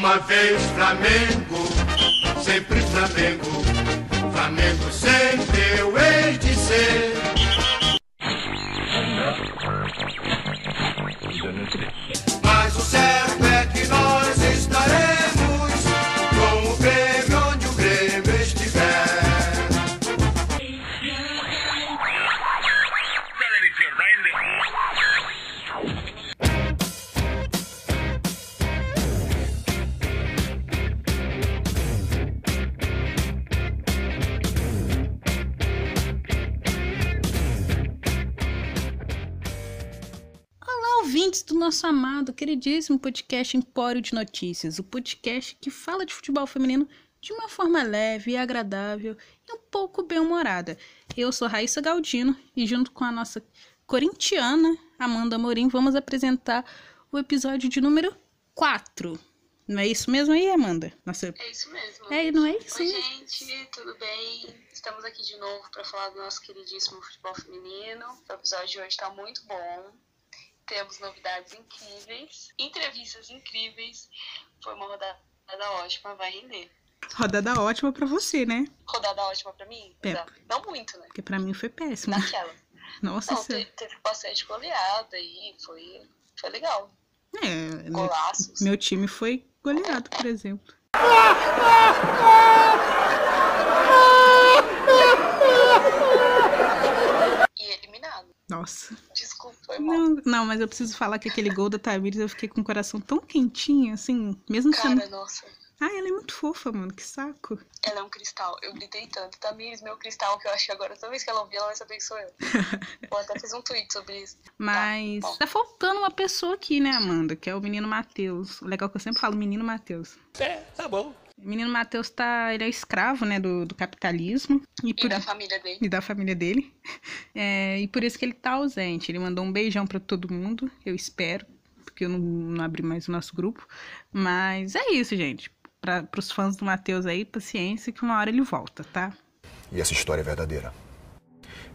Uma vez Flamengo, sempre Flamengo. Flamengo sempre eu hei de ser. Nosso amado, queridíssimo podcast Empório de Notícias, o podcast que fala de futebol feminino de uma forma leve e agradável e um pouco bem-humorada. Eu sou Raíssa Galdino e junto com a nossa corintiana Amanda Morim vamos apresentar o episódio de número 4. Não é isso mesmo aí, Amanda? Nossa, É isso mesmo. é, não é isso Oi, gente, tudo bem? Estamos aqui de novo para falar do nosso queridíssimo futebol feminino. O episódio de hoje está muito bom. Temos novidades incríveis, entrevistas incríveis. Foi uma rodada ótima, vai render. Rodada ótima pra você, né? Rodada ótima para mim? É. Não muito, né? Porque pra mim foi péssimo. Naquela. Nossa, Não, isso é... te- teve bastante goleada e foi, foi legal. é, meu, Golaços. meu time foi goleado, por exemplo. E eliminado. Nossa. Desculpa, foi mal. Não, não, mas eu preciso falar que aquele gol da Tamires eu fiquei com o coração tão quentinho, assim, mesmo sendo. Cara, nossa. Ah, ela é muito fofa, mano, que saco. Ela é um cristal. Eu gritei tanto. Tamires, meu cristal, que eu acho que agora toda vez que ela ouvir, ela vai saber que sou eu. Eu até fiz um tweet sobre isso. Mas bom. tá faltando uma pessoa aqui, né, Amanda? Que é o menino Matheus. O legal é que eu sempre falo menino Matheus. É, tá bom. O menino Matheus tá. Ele é escravo, né, do, do capitalismo. E, E por, da família dele. e da família dele. É, e por isso que ele tá ausente. Ele mandou um beijão pra todo mundo, eu espero, porque eu não, não abri mais o nosso grupo. Mas é isso, gente. Pra, pros fãs do Matheus aí, paciência, que uma hora ele volta, tá? E essa história é verdadeira.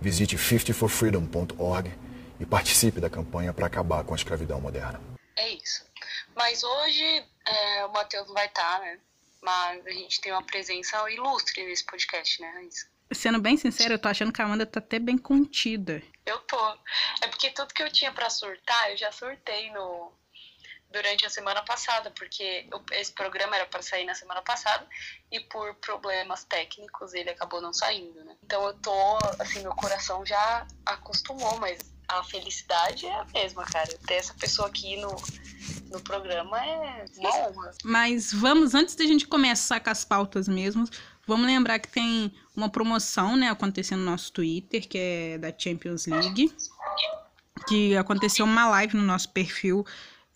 Visite 50forfreedom.org e participe da campanha para acabar com a escravidão moderna. É isso. Mas hoje é, o Matheus não vai estar, né? Mas a gente tem uma presença ilustre nesse podcast, né, Raíssa? Sendo bem sincero, eu tô achando que a Amanda tá até bem contida. Eu tô. É porque tudo que eu tinha pra surtar, eu já surtei no durante a semana passada, porque eu- esse programa era pra sair na semana passada e por problemas técnicos ele acabou não saindo, né? Então eu tô, assim, meu coração já acostumou, mas a felicidade é a mesma, cara. Ter essa pessoa aqui no, no programa é uma honra. Mas vamos, antes da gente começar com as pautas mesmo, vamos lembrar que tem uma promoção, né, acontecendo no nosso Twitter, que é da Champions League. Que aconteceu uma live no nosso perfil.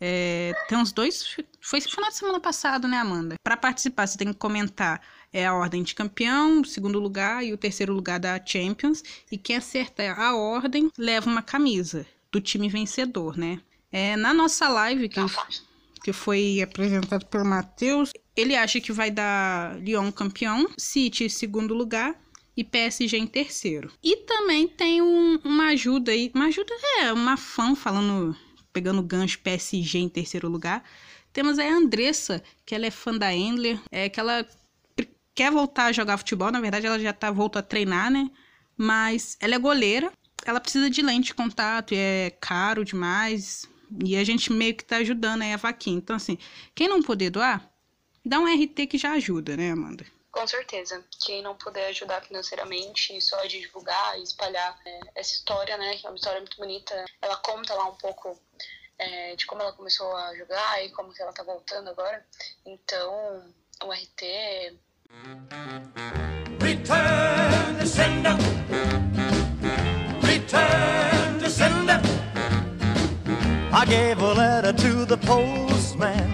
é, tem uns dois. Foi esse final de semana passado, né, Amanda? Para participar, você tem que comentar é, a ordem de campeão, o segundo lugar e o terceiro lugar da Champions. E quem acertar a ordem leva uma camisa do time vencedor, né? É, na nossa live, que que foi apresentado pelo Matheus, ele acha que vai dar Lyon campeão, City em segundo lugar e PSG em terceiro. E também tem um- uma ajuda aí, uma ajuda é uma fã falando, pegando gancho PSG em terceiro lugar. Temos aí a Andressa, que ela é fã da Endler, é que ela quer voltar a jogar futebol, na verdade ela já tá voltou a treinar, né? Mas ela é goleira, ela precisa de lente de contato e é caro demais. E a gente meio que tá ajudando aí a vaquinha. Então, assim, quem não puder doar, dá um RT que já ajuda, né, Amanda? Com certeza. Quem não puder ajudar financeiramente, só de divulgar e espalhar é, essa história, né? Que é uma história muito bonita. Ela conta lá um pouco é, de como ela começou a jogar e como que ela tá voltando agora. Então, o RT Return to sender. Return. I gave a letter to the postman.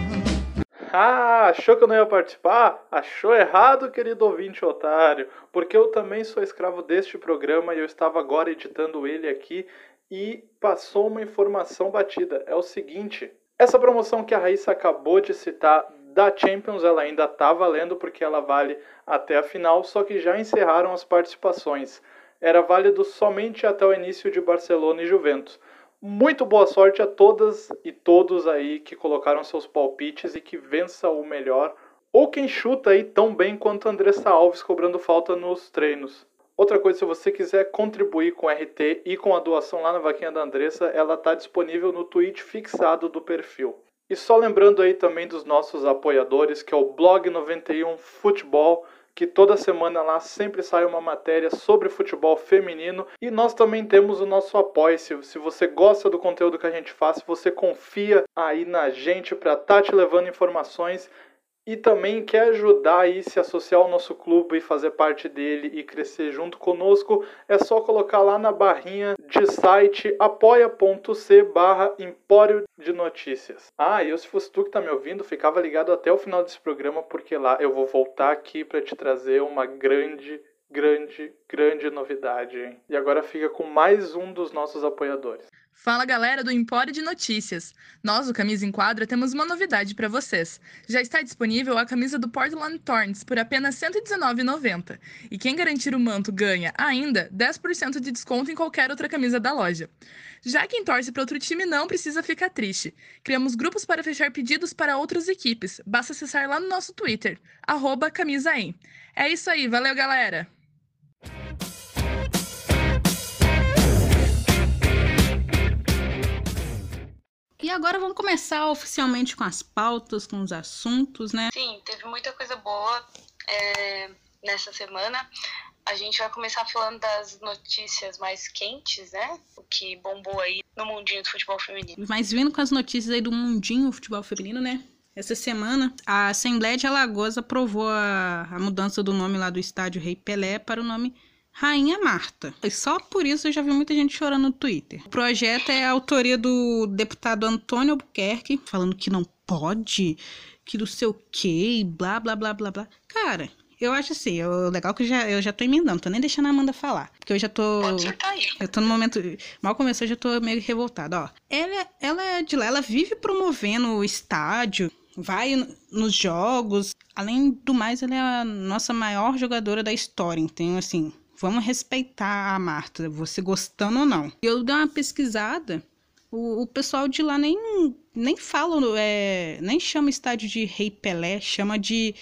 Ah, achou que eu não ia participar? Achou errado, querido ouvinte otário, porque eu também sou escravo deste programa e eu estava agora editando ele aqui e passou uma informação batida. É o seguinte: essa promoção que a Raíssa acabou de citar da Champions, ela ainda tá valendo porque ela vale até a final, só que já encerraram as participações. Era válido somente até o início de Barcelona e Juventus. Muito boa sorte a todas e todos aí que colocaram seus palpites e que vença o melhor. Ou quem chuta aí tão bem quanto Andressa Alves cobrando falta nos treinos. Outra coisa, se você quiser contribuir com o RT e com a doação lá na vaquinha da Andressa, ela está disponível no tweet fixado do perfil. E só lembrando aí também dos nossos apoiadores, que é o Blog 91 Futebol, que toda semana lá sempre sai uma matéria sobre futebol feminino. E nós também temos o nosso apoio. Se, se você gosta do conteúdo que a gente faz, se você confia aí na gente para estar tá te levando informações e também quer ajudar aí se associar ao nosso clube e fazer parte dele e crescer junto conosco, é só colocar lá na barrinha de site apoia.c barra Empório de Notícias. Ah, e eu se fosse tu que tá me ouvindo, ficava ligado até o final desse programa, porque lá eu vou voltar aqui para te trazer uma grande grande, grande novidade. Hein? E agora fica com mais um dos nossos apoiadores. Fala galera do Empório de Notícias! Nós, o Camisa em Quadra, temos uma novidade para vocês. Já está disponível a camisa do Portland Thorns por apenas R$ 119,90. E quem garantir o manto ganha, ainda, 10% de desconto em qualquer outra camisa da loja. Já quem torce para outro time não precisa ficar triste. Criamos grupos para fechar pedidos para outras equipes. Basta acessar lá no nosso Twitter, camisaem. É isso aí, valeu galera! E agora vamos começar oficialmente com as pautas, com os assuntos, né? Sim, teve muita coisa boa é, nessa semana. A gente vai começar falando das notícias mais quentes, né? O que bombou aí no mundinho do futebol feminino. Mas vindo com as notícias aí do mundinho do futebol feminino, né? Essa semana, a Assembleia de Alagoas aprovou a, a mudança do nome lá do estádio Rei Pelé para o nome Rainha Marta. E só por isso eu já vi muita gente chorando no Twitter. O projeto é a autoria do deputado Antônio Albuquerque, falando que não pode, que do seu quê, blá, blá, blá, blá, blá. Cara, eu acho assim, o legal é que eu já, eu já tô emendando, tô nem deixando a Amanda falar. Porque eu já tô. Eu tô no momento. Mal começou, eu já tô meio revoltada, ó. Ela, ela é de lá, ela vive promovendo o estádio, vai nos jogos. Além do mais, ela é a nossa maior jogadora da história. Então, assim, Vamos respeitar a Marta, você gostando ou não. Eu dei uma pesquisada, o, o pessoal de lá nem, nem fala, é, nem chama estádio de Rei Pelé, chama de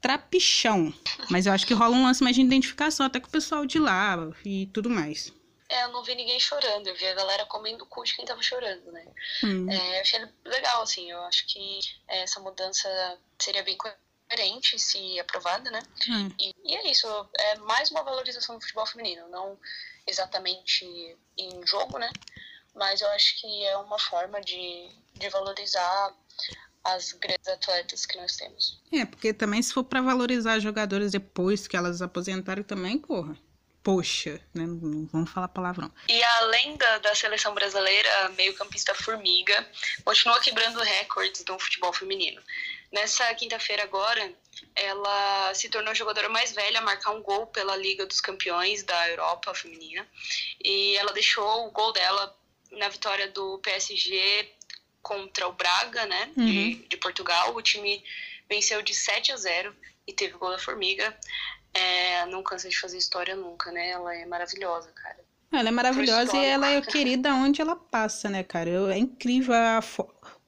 Trapichão. Mas eu acho que rola um lance mais de identificação, até com o pessoal de lá e tudo mais. É, eu não vi ninguém chorando, eu vi a galera comendo o cu de quem tava chorando, né? Hum. É, eu achei legal, assim, eu acho que essa mudança seria bem diferente se aprovada, né? Hum. E, e, é isso, é mais uma valorização do futebol feminino, não exatamente em jogo, né? Mas eu acho que é uma forma de, de valorizar as grandes atletas que nós temos. É, porque também se for para valorizar jogadores depois que elas aposentaram também, porra. Poxa, né? Não vamos falar palavrão. E além da, da seleção brasileira, meio-campista Formiga continua quebrando recordes do futebol feminino. Nessa quinta-feira agora, ela se tornou a jogadora mais velha a marcar um gol pela Liga dos Campeões da Europa feminina. E ela deixou o gol dela na vitória do PSG contra o Braga, né, uhum. de, de, Portugal. O time venceu de 7 a 0 e teve o gol da Formiga. É, não cansa de fazer história nunca, né? Ela é maravilhosa, cara. Ela é maravilhosa e ela é querida onde ela passa, né, cara? É incrível a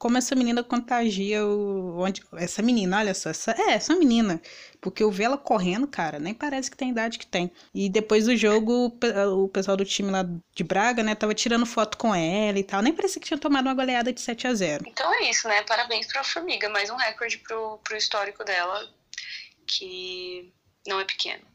como essa menina contagia o. Onde, essa menina, olha só, essa, é, essa menina. Porque eu vi ela correndo, cara, nem parece que tem idade que tem. E depois do jogo, o pessoal do time lá de Braga, né, tava tirando foto com ela e tal. Nem parecia que tinha tomado uma goleada de 7 a 0 Então é isso, né? Parabéns pra Formiga. Mais um recorde pro, pro histórico dela, que não é pequeno.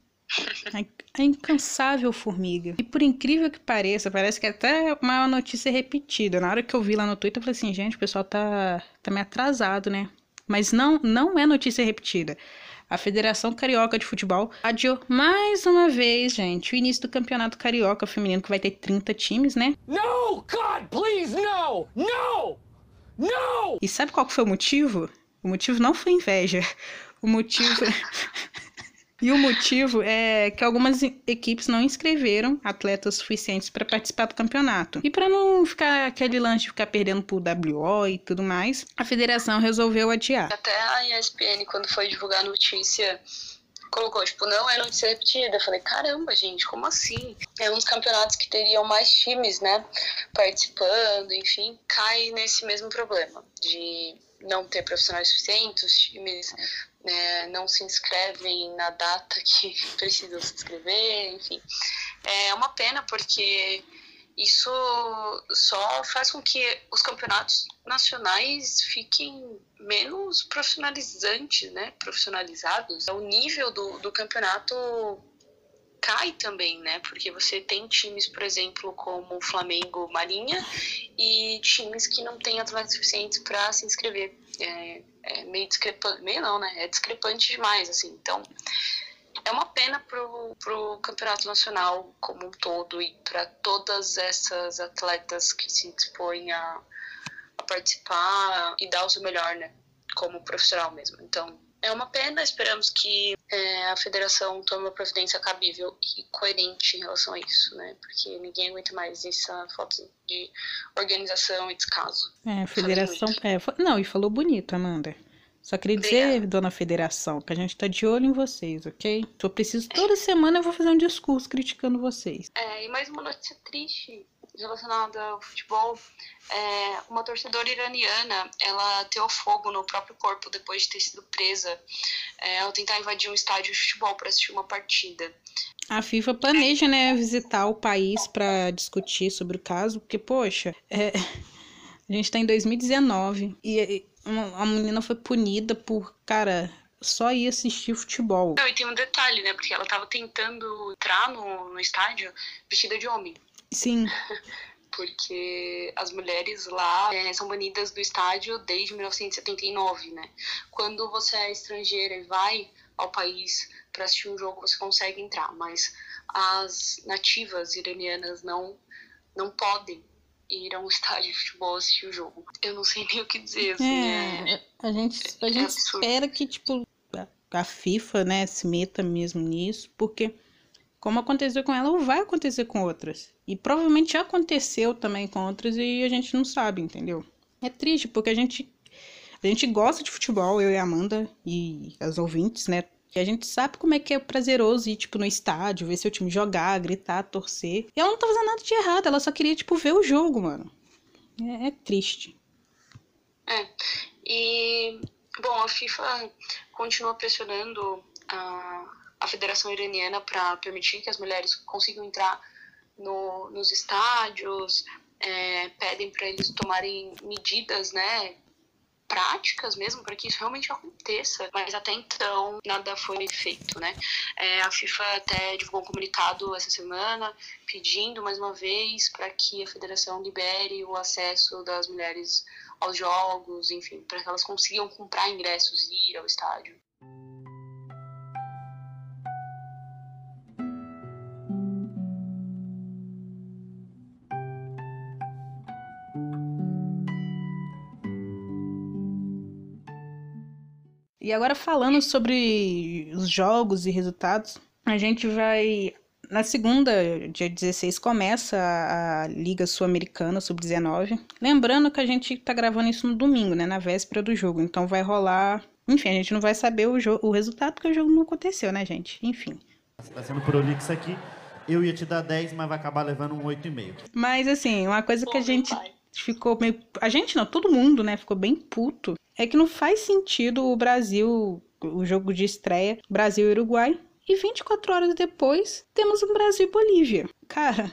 É incansável formiga. E por incrível que pareça, parece que é até uma notícia repetida. Na hora que eu vi lá no Twitter, eu falei assim, gente, o pessoal tá, tá meio atrasado, né? Mas não, não é notícia repetida. A Federação Carioca de Futebol adiou mais uma vez, gente, o início do Campeonato Carioca Feminino, que vai ter 30 times, né? No, God, please, no! No! No! E sabe qual foi o motivo? O motivo não foi inveja. O motivo. E o motivo é que algumas equipes não inscreveram atletas suficientes para participar do campeonato. E para não ficar aquele lance de ficar perdendo pro WO e tudo mais, a federação resolveu adiar. Até a ESPN, quando foi divulgar a notícia colocou, tipo, não é notícia repetida. Eu falei, caramba, gente, como assim? É um dos campeonatos que teriam mais times, né, participando, enfim, cai nesse mesmo problema de não ter profissionais suficientes, os times né, não se inscrevem na data que precisam se inscrever, enfim. É uma pena porque isso só faz com que os campeonatos nacionais fiquem menos profissionalizantes, né? Profissionalizados. O nível do, do campeonato cai também, né? Porque você tem times, por exemplo, como Flamengo Marinha e times que não têm atletas suficientes para se inscrever. É, é meio discrepante, meio não, né? É discrepante demais, assim. Então, é uma pena pro, pro campeonato nacional como um todo e para todas essas atletas que se dispõem a, a participar e dar o seu melhor, né? Como profissional mesmo. Então, é uma pena, esperamos que é, a federação tome uma providência cabível e coerente em relação a isso, né? Porque ninguém aguenta mais essa falta de organização e descaso. É, a federação. É, não, e falou bonito, Amanda. Só queria dizer, Obrigada. dona Federação, que a gente tá de olho em vocês, ok? Eu preciso, toda semana eu vou fazer um discurso criticando vocês. É, e mais uma notícia triste relacionada ao futebol. É, uma torcedora iraniana, ela teou fogo no próprio corpo depois de ter sido presa é, ao tentar invadir um estádio de futebol para assistir uma partida. A FIFA planeja, né, visitar o país pra discutir sobre o caso, porque, poxa, é, a gente tá em 2019 e a menina foi punida por, cara, só ir assistir futebol. Não, e tem um detalhe, né? Porque ela tava tentando entrar no, no estádio vestida de homem. Sim, porque as mulheres lá é, são banidas do estádio desde 1979, né? Quando você é estrangeira e vai ao país para assistir um jogo, você consegue entrar, mas as nativas iranianas não não podem ir a um estádio de futebol assistir o jogo. Eu não sei nem o que dizer, assim, é, É, a gente, a é gente absurdo. espera que, tipo, a- a FIFA, né, se meta mesmo nisso, porque como aconteceu com ela, vai acontecer com outras. E provavelmente aconteceu também com outras e a gente não sabe, entendeu? É triste, porque a gente, a gente gosta de futebol, eu e a Amanda e as ouvintes, né? E a gente sabe como é que é prazeroso ir, tipo, no estádio, ver seu time jogar, gritar, torcer. E ela não tá fazendo nada de errado, ela só queria, tipo, ver o jogo, mano. É, é triste. É. E, bom, a FIFA continua pressionando a, a Federação Iraniana para permitir que as mulheres consigam entrar no, nos estádios, é, pedem para eles tomarem medidas, né? práticas mesmo para que isso realmente aconteça, mas até então nada foi feito, né? É, a FIFA até divulgou um comunicado essa semana pedindo mais uma vez para que a federação libere o acesso das mulheres aos jogos, enfim, para que elas consigam comprar ingressos e ir ao estádio. E agora falando sobre os jogos e resultados, a gente vai. Na segunda, dia 16, começa a, Liga Sul-Americana Sub-19. Lembrando que a gente tá gravando isso no domingo, né? Na véspera do jogo. Então vai rolar. Enfim, a gente não vai saber o, o resultado porque o jogo não aconteceu, né, gente? Enfim. Tá sendo prolixo aqui. Eu ia te dar 10, mas vai acabar levando um 8,5. Mas assim, uma coisa que a gente pai. ficou meio. A gente não, todo mundo, né? Ficou bem puto. É que não faz sentido o Brasil, o jogo de estreia, Brasil e Uruguai. E 24 horas depois, temos um Brasil e Bolívia. Cara,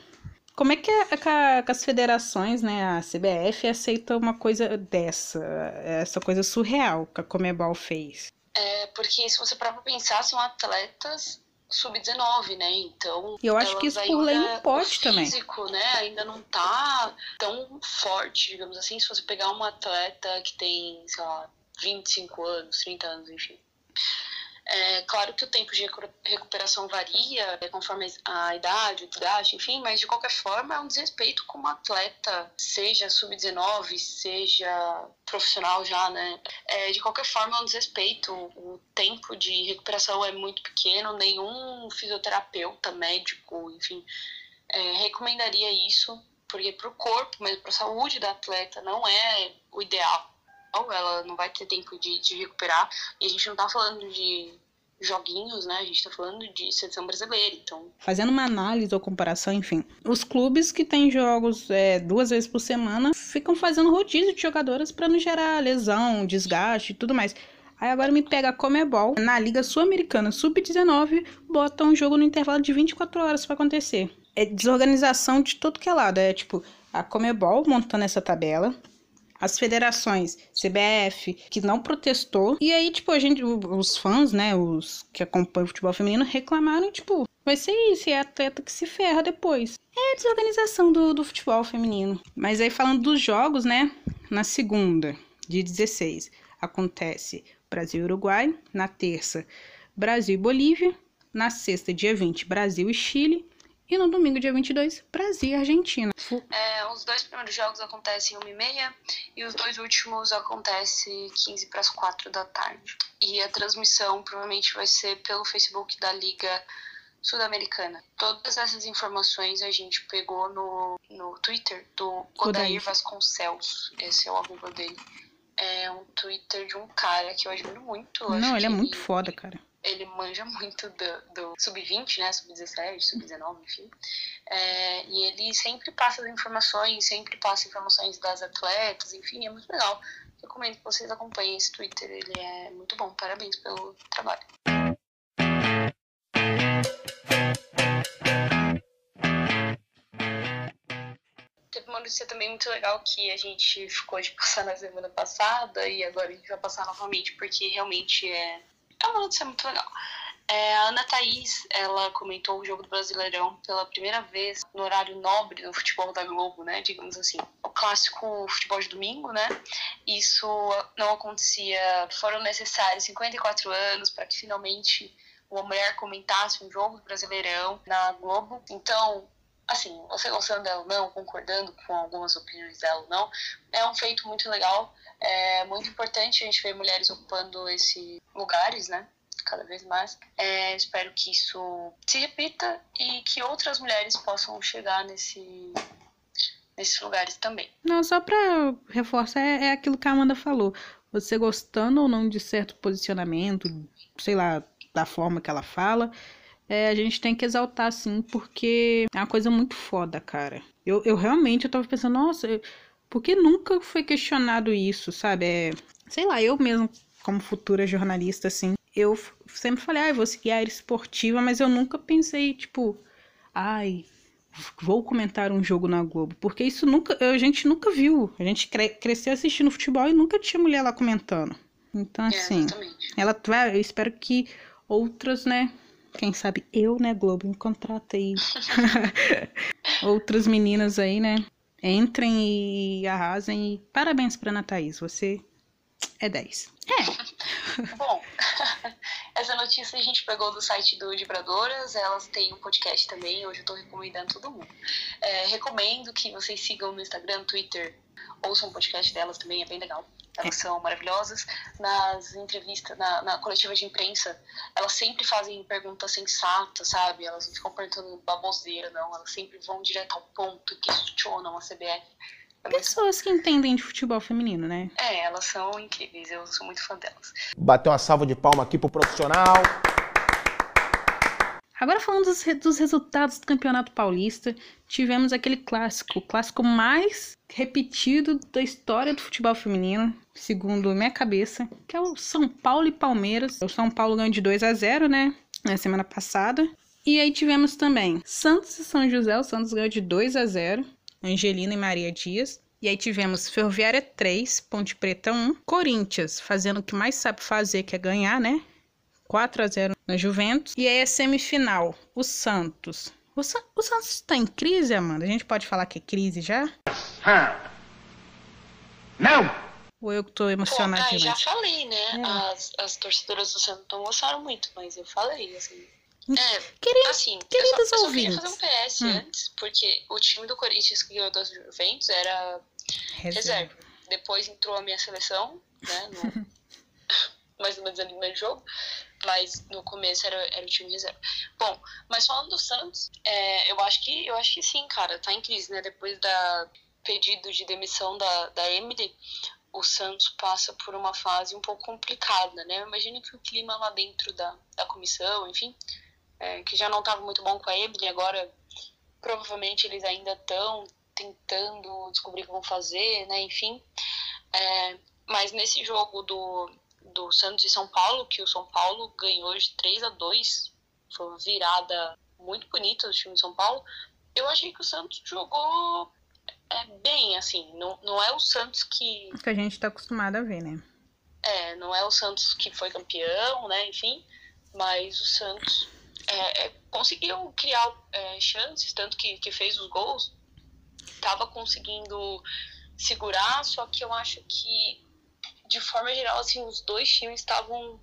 como é que, que a- que as federações, né, a CBF, aceita uma coisa dessa? Essa coisa surreal que a Comebol fez. É, porque se você pra pensar, são atletas sub-19, né? Então. E eu acho que isso por lei não pode também. físico, né? Ainda não tá tão forte, digamos assim. Se você pegar uma atleta que tem, sei lá, 25 anos, 30 anos, enfim. É claro que o tempo de recu- recuperação varia é, conforme a idade, o desgaste, enfim, mas de qualquer forma é um desrespeito com um atleta, seja sub-19, seja profissional já, né? É, de qualquer forma é um desrespeito. O tempo de recuperação é muito pequeno, nenhum fisioterapeuta, médico, enfim, é, recomendaria isso, porque para o corpo, mas para a saúde da atleta não é o ideal. Ela não vai ter tempo de, recuperar. E a gente não tá falando de joguinhos, né? A gente tá falando de seleção brasileira, então Fazendo uma análise ou comparação, enfim. Os clubes que têm jogos é, duas vezes por semana ficam fazendo rodízio de jogadoras pra não gerar lesão, desgaste e tudo mais. Aí agora me pega a Comebol, na Liga Sul-Americana Sub-19, bota um jogo no intervalo de 24 horas pra acontecer. É desorganização de todo que é lado. É tipo, a Comebol montando essa tabela, as federações, CBF, que não protestou. E aí, tipo, a gente, os fãs, né, os que acompanham o futebol feminino, reclamaram, tipo, vai ser isso, é atleta que se ferra depois. É a desorganização do, do futebol feminino. Mas aí, falando dos jogos, né, na segunda, dia 16, acontece Brasil e Uruguai. Na terça, Brasil e Bolívia. Na sexta, dia 20, Brasil e Chile. E no domingo, dia 22, Brasil e Argentina. É, os dois primeiros jogos acontecem 1h30 e os dois últimos acontecem 15 para as 4 da tarde. E a transmissão provavelmente vai ser pelo Facebook da Liga Sul-Americana. Todas essas informações a gente pegou no, no Twitter do Odair. Vasconcelos. Esse é o arroba dele. É um Twitter de um cara que eu admiro muito. Não, ele é muito foda, cara. Ele manja muito do, do sub-20, né? Sub-17, sub-19, enfim. É, e ele sempre passa as informações, sempre passa informações das atletas, enfim, é muito legal. Recomendo que vocês acompanhem esse Twitter, ele é muito bom. Parabéns pelo trabalho. Teve uma notícia também muito legal que a gente ficou de passar na semana passada e agora a gente vai passar novamente porque realmente é, é uma notícia muito legal. É, a Ana Thaís, ela comentou o jogo do Brasileirão pela primeira vez no horário nobre do futebol da Globo, né, digamos assim. O clássico futebol de domingo, né, isso não acontecia, foram necessários 54 anos para que finalmente uma mulher comentasse um jogo do Brasileirão na Globo. Então, assim, você gostando dela ou não, concordando com algumas opiniões dela ou não, é um feito muito legal, é muito importante a gente ver mulheres ocupando esses lugares, né? Cada vez mais. É, espero que isso se repita e que outras mulheres possam chegar nesse, nesses lugares também. Não, só pra reforçar, é, é aquilo que a Amanda falou. Você gostando ou não de certo posicionamento, sei lá, da forma que ela fala, é, a gente tem que exaltar, sim, porque é uma coisa muito foda, cara. Eu, eu realmente eu tava pensando, nossa, eu- por que nunca foi questionado isso, sabe? É, sei lá, eu mesmo, como futura jornalista, assim, eu sempre falei, ah, eu vou seguir a área esportiva, mas eu nunca pensei, tipo, ai, vou comentar um jogo na Globo, porque isso nunca, a gente nunca viu. A gente cre- cresceu assistindo futebol e nunca tinha mulher lá comentando. Então, É, assim, exatamente. ela vai, eu espero que outras, né, quem sabe eu, né, Globo, me contrata aí. outras meninas aí, né, entrem e arrasem. E parabéns pra Ana Thaís, você é 10. Bom, essa notícia a gente pegou do site do Vibradoras, elas têm um podcast também, hoje eu tô recomendando todo mundo. É, recomendo que vocês sigam no Instagram, Twitter, ouçam o podcast delas também, é bem legal. Elas são maravilhosas. Nas entrevistas, na, na coletiva de imprensa, elas sempre fazem perguntas sensatas, sabe? Elas não ficam perguntando baboseira, não. Elas sempre vão direto ao ponto, questionam a CBF. Elas, Pessoas que entendem de futebol feminino, né? é, elas são incríveis, eu sou muito fã delas. Bater uma salva de palma aqui pro profissional. Agora falando dos, dos resultados do Campeonato Paulista, tivemos aquele clássico, o clássico mais repetido da história do futebol feminino, segundo minha cabeça, que é o São Paulo e Palmeiras. O São Paulo ganhou de 2 a 0, né, na semana passada. E aí tivemos também Santos e São José, o Santos ganhou de 2 a 0, Angelina e Maria Dias. E aí tivemos Ferroviária 3, Ponte Preta 1, Corinthians fazendo o que mais sabe fazer, que é ganhar, né? 4 a 0 na Juventus. E aí a semifinal, o Santos. O, o Santos está em crise, Amanda? A gente pode falar que é crise já? Não! Ou eu que tô Pô, emocionada ah, já demais? falei, né? É. As, as torcedoras do Santos não gostaram muito, mas eu falei, assim. Hum, É, Queria, assim, queridos eu só, eu só queria ouvintes. fazer um PS Hum. antes, porque o time do Corinthians que ganhou das Juventus era reserva. Depois entrou a minha seleção, né? No, mais ou menos ali no meio do jogo. Mas no começo era, era o time reserva. Bom, mas falando do Santos, é, eu acho que eu acho que sim, cara, tá em crise, né? Depois da pedido de demissão da, da Emily, o Santos passa por uma fase um pouco complicada, né? Eu imagino que o clima lá dentro da, da comissão, enfim, é, que já não estava muito bom com a Emily, agora provavelmente eles ainda estão tentando descobrir o que vão fazer, né? Enfim, é, mas nesse jogo do, do Santos e São Paulo, que o São Paulo ganhou de 3 a 2 foi uma virada muito bonita do time de São Paulo, eu achei que o Santos jogou é, bem, assim, não, não é o Santos que... Que a gente tá acostumado a ver, né? É, não é o Santos que foi campeão, né, enfim, mas o Santos é, é, conseguiu criar é, chances, tanto que, que fez os gols, estava conseguindo segurar, só que eu acho que, de forma geral, assim, os dois times estavam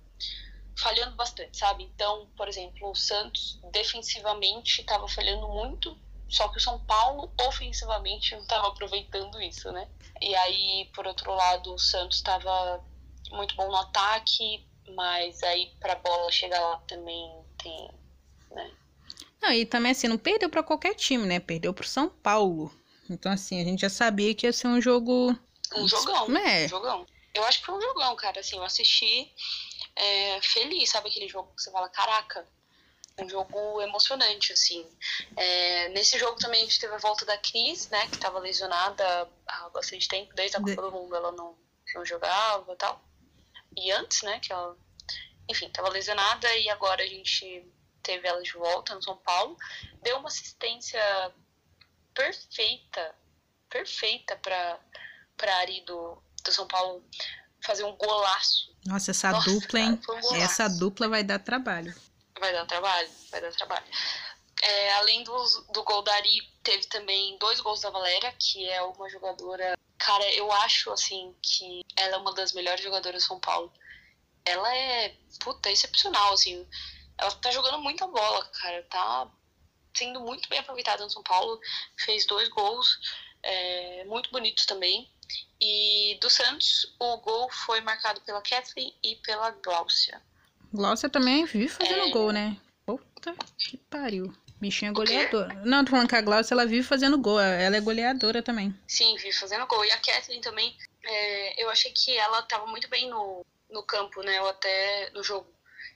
falhando bastante, sabe? Então, por exemplo, o Santos defensivamente estava falhando muito, só que o São Paulo ofensivamente não estava aproveitando isso, né? E aí, por outro lado, o Santos estava muito bom no ataque, mas aí para a bola chegar lá também tem, né? Não, e também assim, não perdeu para qualquer time, né? Perdeu pro São Paulo. Então, assim, a gente já sabia que ia ser um jogo. Um jogão. É. Um jogão. Eu acho que foi um jogão, cara. Assim, eu assisti é, feliz, sabe aquele jogo que você fala, caraca, um jogo emocionante, assim. É, nesse jogo também a gente teve a volta da Cris, né, que estava lesionada há bastante tempo, desde a Copa do Mundo ela não, não jogava e tal. E antes, né, que ela, enfim, estava lesionada e agora a gente teve ela de volta no São Paulo. Deu uma assistência perfeita, perfeita para para Ari do, do São Paulo fazer um golaço. Nossa, essa Nossa, dupla, hein? cara, um essa dupla vai dar trabalho. Vai dar trabalho, vai dar trabalho. É, além do, do gol da Ari, teve também dois gols da Valéria, que é uma jogadora. Cara, eu acho assim que ela é uma das melhores jogadoras do São Paulo. Ela é, puta, excepcional, assim. Ela tá jogando muita bola, cara. Tá sendo muito bem aproveitada no São Paulo. Fez dois gols é, muito bonitos também. E do Santos, o gol foi marcado pela Kathleen e pela Gláucia. Glaucia também vive fazendo É. gol, né? Puta que pariu. Bichinha goleadora. Não, tô falando que a Glaucia, ela vive fazendo gol. Ela é goleadora também. Sim, vi fazendo gol. E a Kathleen também, é, eu achei que ela tava muito bem no, no campo, né? Eu até, no jogo.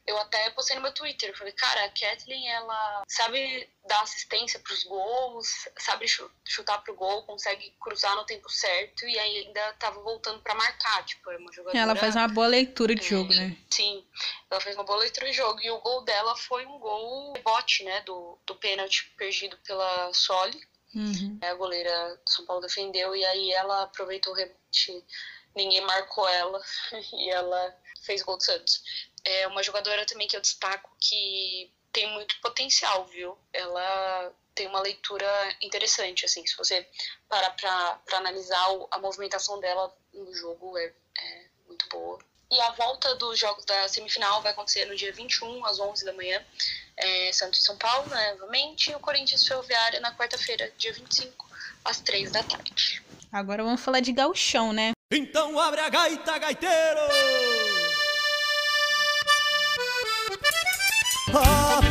Eu até postei no meu Twitter. Eu falei, cara, a Kathleen, ela sabe dar assistência pros gols, sabe chu- chutar pro gol, consegue cruzar no tempo certo e ainda tava voltando pra marcar. Tipo, é uma jogadora... Ela faz uma boa leitura de jogo, né? Sim, ela fez uma boa leitura de jogo. E o gol dela foi um gol rebote, né? Do, do pênalti perdido pela Soli. Uhum. A goleira do São Paulo defendeu e aí ela aproveitou o rebote. Ninguém marcou ela e ela fez gol do Santos. É uma jogadora também que eu destaco que tem muito potencial, viu? Ela tem uma leitura interessante, assim. Se você parar pra, pra analisar a movimentação dela no jogo, é, é muito boa. E a volta dos jogos da semifinal vai acontecer no dia 21, às 11 da manhã. É, Santos e São Paulo, né, novamente. E o Corinthians Ferroviária na quarta-feira, dia 25, às 3 da tarde. Agora vamos falar de gauchão, né? Então abre a gaita, gaiteiro! A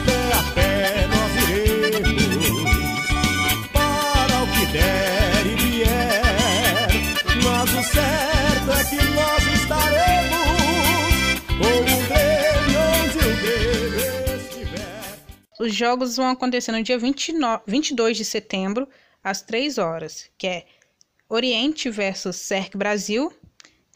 pé, nós iremos para o que der e vier. Mas o certo é que nós estaremos com o Grêmio onde o Grêmio estiver. Os jogos vão acontecer no dia 29, 22 de setembro, às 3 horas, que é Oriente versus Cerc Brasil.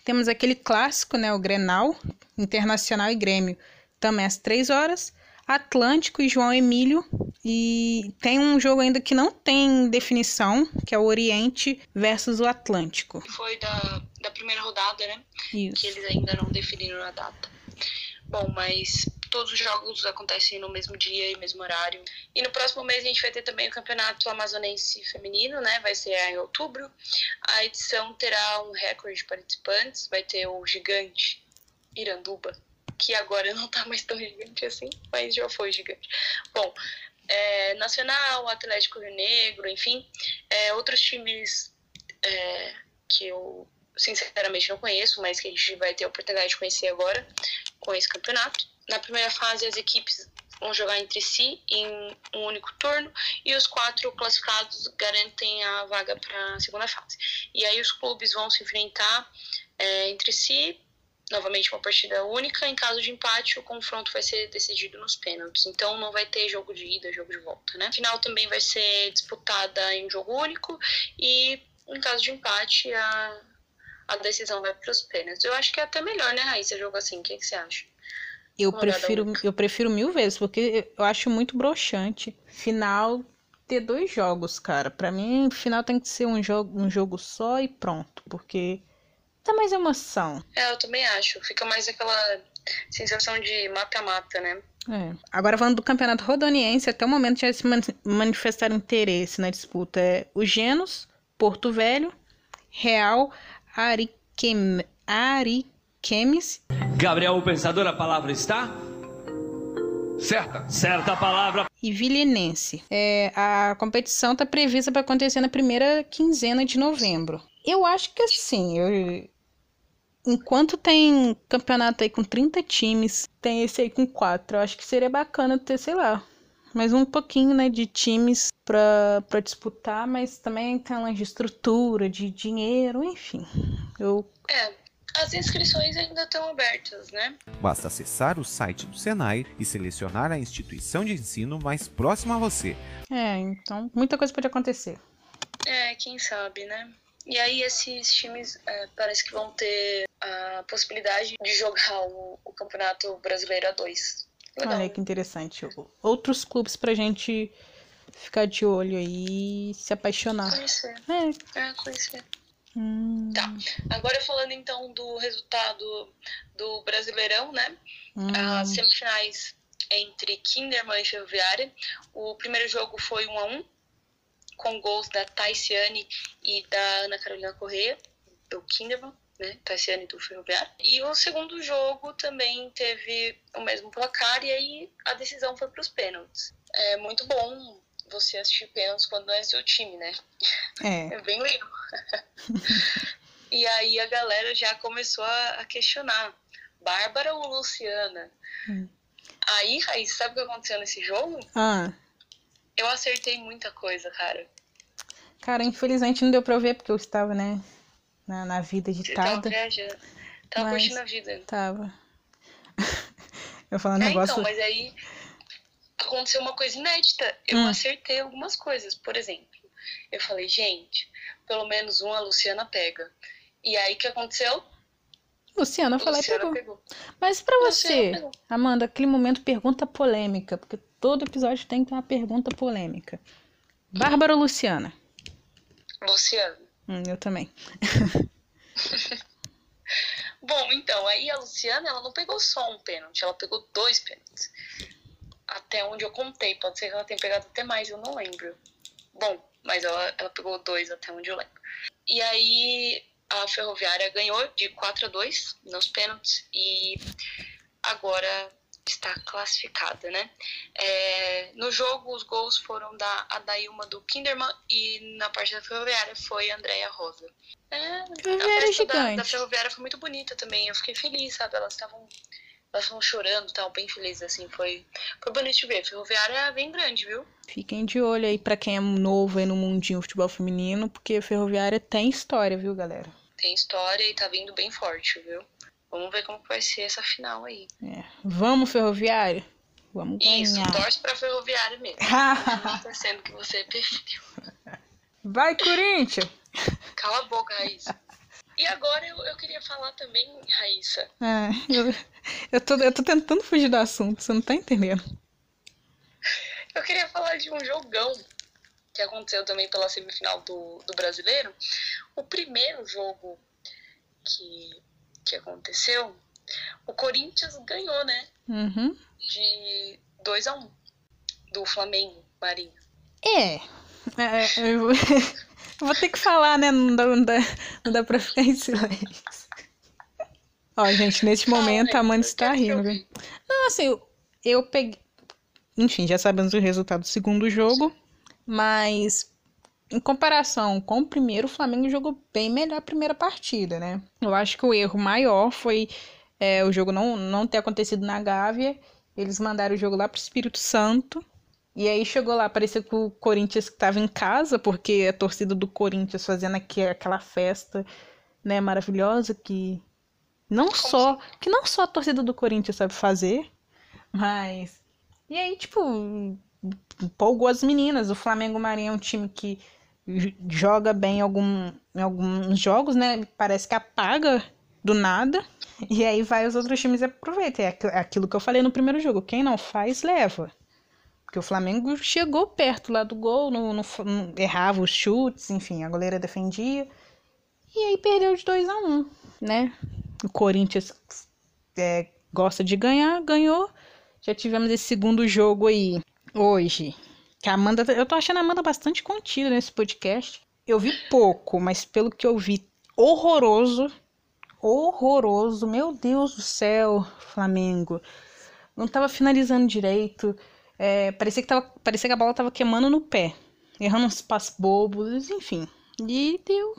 Temos aquele clássico, né, o Grenal, Internacional e Grêmio, também às 3 horas. Atlântico e João Emílio. E tem um jogo ainda que não tem definição, que é o Oriente versus o Atlântico. Foi da, da primeira rodada, né? Isso. Que eles ainda não definiram a data. Bom, mas todos os jogos acontecem no mesmo dia e mesmo horário. E no próximo mês a gente vai ter também o Campeonato Amazonense Feminino, né? Vai ser em outubro. A edição terá um recorde de participantes. Vai ter o gigante Iranduba, que agora não tá mais tão gigante assim, mas já foi gigante. Bom, é, Nacional, Atlético Rio Negro, enfim, é, outros times é, que eu sinceramente não conheço, mas que a gente vai ter a oportunidade de conhecer agora com esse campeonato. Na primeira fase, as equipes vão jogar entre si em um único turno e os quatro classificados garantem a vaga para a segunda fase. E aí os clubes vão se enfrentar é, entre si, novamente uma partida única. Em caso de empate, o confronto vai ser decidido nos pênaltis. Então não vai ter jogo de ida, jogo de volta, né? A final também vai ser disputada em jogo único e em caso de empate, a, a decisão vai para os pênaltis. Eu acho que é até melhor, né, Raíssa, jogo assim. O que, que você acha? Eu Uma prefiro, eu prefiro mil vezes, porque eu acho muito broxante. Final ter dois jogos, cara. Pra mim, final tem que ser um jogo, um jogo só e pronto, porque dá mais emoção. É, eu também acho. Fica mais aquela sensação de mata-mata, né? É. Agora falando do campeonato rodoniense, até o momento já se man- manifestaram interesse na disputa. É o Genos, Porto Velho, Real, Ariquem... Ariquemes Gabriel, o pensador, a palavra está? Certa. Certa a palavra. e Vilinense. É, a competição está prevista para acontecer na primeira quinzena de novembro. Eu acho que assim, eu- enquanto tem campeonato aí com 30 times, tem esse aí com 4. Eu acho que seria bacana ter, sei lá, mais um pouquinho né, de times para disputar, mas também tem uma de estrutura, de dinheiro, enfim. Eu É, as inscrições ainda estão abertas, né? Basta acessar o site do Senai e selecionar a instituição de ensino mais próxima a você. É, então muita coisa pode acontecer. É, quem sabe, né? E aí esses times é, parece que vão ter a possibilidade de jogar o, o Campeonato Brasileiro A2. Legal. Olha que interessante. Outros clubes pra gente ficar de olho aí e se apaixonar. Conhecer. É. É, conhecer. Hum, Tá. Agora falando então do resultado do Brasileirão, né? hum, As semifinais entre Kinderman e Ferroviária. O primeiro jogo foi 1 a 1 com gols da Taisiane e da Ana Carolina Correia, do Kinderman, né? Taisiane do Ferroviária. E o segundo jogo também teve o mesmo placar e aí a decisão foi para os pênaltis. É muito bom você assistir pênaltis quando não é seu time, né? é. É bem legal. e aí a galera já começou a, questionar. Bárbara ou Luciana? Hum. Aí, Raíssa, sabe o que aconteceu nesse jogo? Ah, Eu acertei muita coisa, cara. cara, infelizmente não deu pra eu ver porque eu estava, né, na, na vida Você tava viajando. Tava Mas- curtindo a vida. Tava. eu falando É, negócio. então, mas aí aconteceu uma coisa inédita. Eu Hum. acertei algumas coisas. Por exemplo, eu falei, gente, pelo menos uma Luciana pega. E aí o que aconteceu? Luciana, eu falei, pegou. pegou. Mas pra Luciana você, pegou. Amanda, aquele momento pergunta polêmica, porque todo episódio tem que ter uma pergunta polêmica. Bárbara ou Luciana? Luciana. Hum, eu também. Bom, então, aí a Luciana, ela não pegou só um pênalti, ela pegou dois pênaltis. Até onde eu contei, pode ser que ela tenha pegado até mais, eu não lembro. Bom, mas ela, ela pegou dois até onde eu lembro. E aí a Ferroviária ganhou de 4 a 2 nos pênaltis e agora está classificada, né? É, no jogo, os gols foram da Adailma do Kinderman e na parte da Ferroviária foi a Andrea Rosa. É, Ferroviária a festa da, gigante. da Ferroviária foi muito bonita também. Eu fiquei feliz, sabe? Elas estavam elas estavam chorando, estavam bem felizes, assim. Foi, foi bonito de ver. Ferroviária é bem grande, viu? Fiquem de olho aí pra quem é novo aí no mundinho futebol feminino, porque a Ferroviária tem história, viu, galera? Tem história e tá vindo bem forte, viu? Vamos ver como vai ser essa final aí. É. Vamos, Ferroviária? Vamos Isso, ganhar. torce pra Ferroviária mesmo. Não torcendo que você preferiu. Vai, Corinthians! Cala a boca, Raíssa. E agora eu, eu queria falar também, Raíssa. É, eu, eu, tô, eu tô tentando fugir do assunto, você não tá entendendo. Eu queria falar de um jogão que aconteceu também pela semifinal do, do brasileiro. O primeiro jogo que, que aconteceu, o Corinthians ganhou, né? Uhum. De 2 a 1 um, do Flamengo, Marinho. É. é, eu, vou, eu vou ter que falar, né? Não dá, não dá, não dá pra ficar em silêncio. Ó, gente, neste momento a Amanda está rindo, viu? Não, assim, eu, eu peguei. Enfim, já sabemos o resultado do segundo jogo, mas em comparação com o primeiro, o Flamengo jogou bem melhor a primeira partida, né? Eu acho que o erro maior foi é, o jogo não, não ter acontecido na Gávea Eles mandaram o jogo lá pro Espírito Santo. E aí chegou lá, parecia que o Corinthians estava em casa, porque a torcida do Corinthians fazendo aqui aquela festa, né, maravilhosa que não só que não só a torcida do Corinthians sabe fazer, mas e aí tipo empolgou as meninas. O Flamengo Marinho é um time que joga bem em, algum, em alguns jogos, né? Parece que apaga do nada. E aí vai os outros times e aproveitam. É é aquilo que eu falei no primeiro jogo. Quem não faz, leva. Porque o Flamengo chegou perto lá do gol, no, no- no- errava os chutes, enfim, a goleira defendia. E aí perdeu de 2 a 1 um, né? O Corinthians é, gosta de ganhar, ganhou. Já tivemos esse segundo jogo aí hoje. Que a Amanda. Eu tô achando a Amanda bastante contida nesse podcast. Eu vi pouco, mas pelo que eu vi, horroroso. Horroroso. Meu Deus do céu, Flamengo. Não tava finalizando direito. É, parecia, que tava, parecia que a bola tava queimando no pé. Errando uns passos bobos, enfim. E deu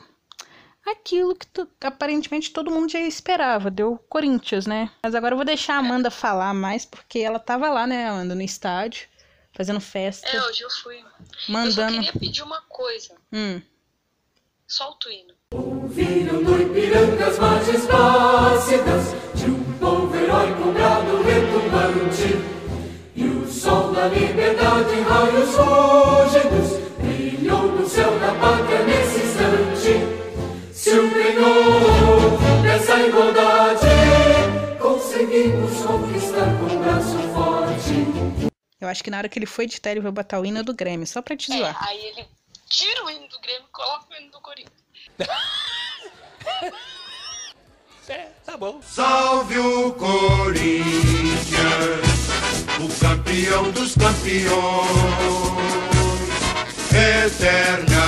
aquilo que to- aparentemente todo mundo já esperava. Deu Corinthians, né? Mas agora eu vou deixar a Amanda falar mais, porque ela tava lá, né, Amanda, no estádio, fazendo festa. É, hoje eu fui. Eu só Mandando. queria pedir uma coisa. Hum. Solta o hino. Vinho do Ipiranga, as margens plácidas De um povo heróico, brado retumbante E o sol da liberdade em raios fúlgidos Brilhou no céu da pátria nesse instante Se o penhor dessa igualdade Conseguimos conquistar com braço forte Eu acho que na hora que ele foi editar, ele vai botar o hino do Grêmio, só pra te É, zoar. aí ele tira o hino do Grêmio e coloca o hino do Corinthians. É, tá bom. Salve o Corinthians, o campeão dos campeões,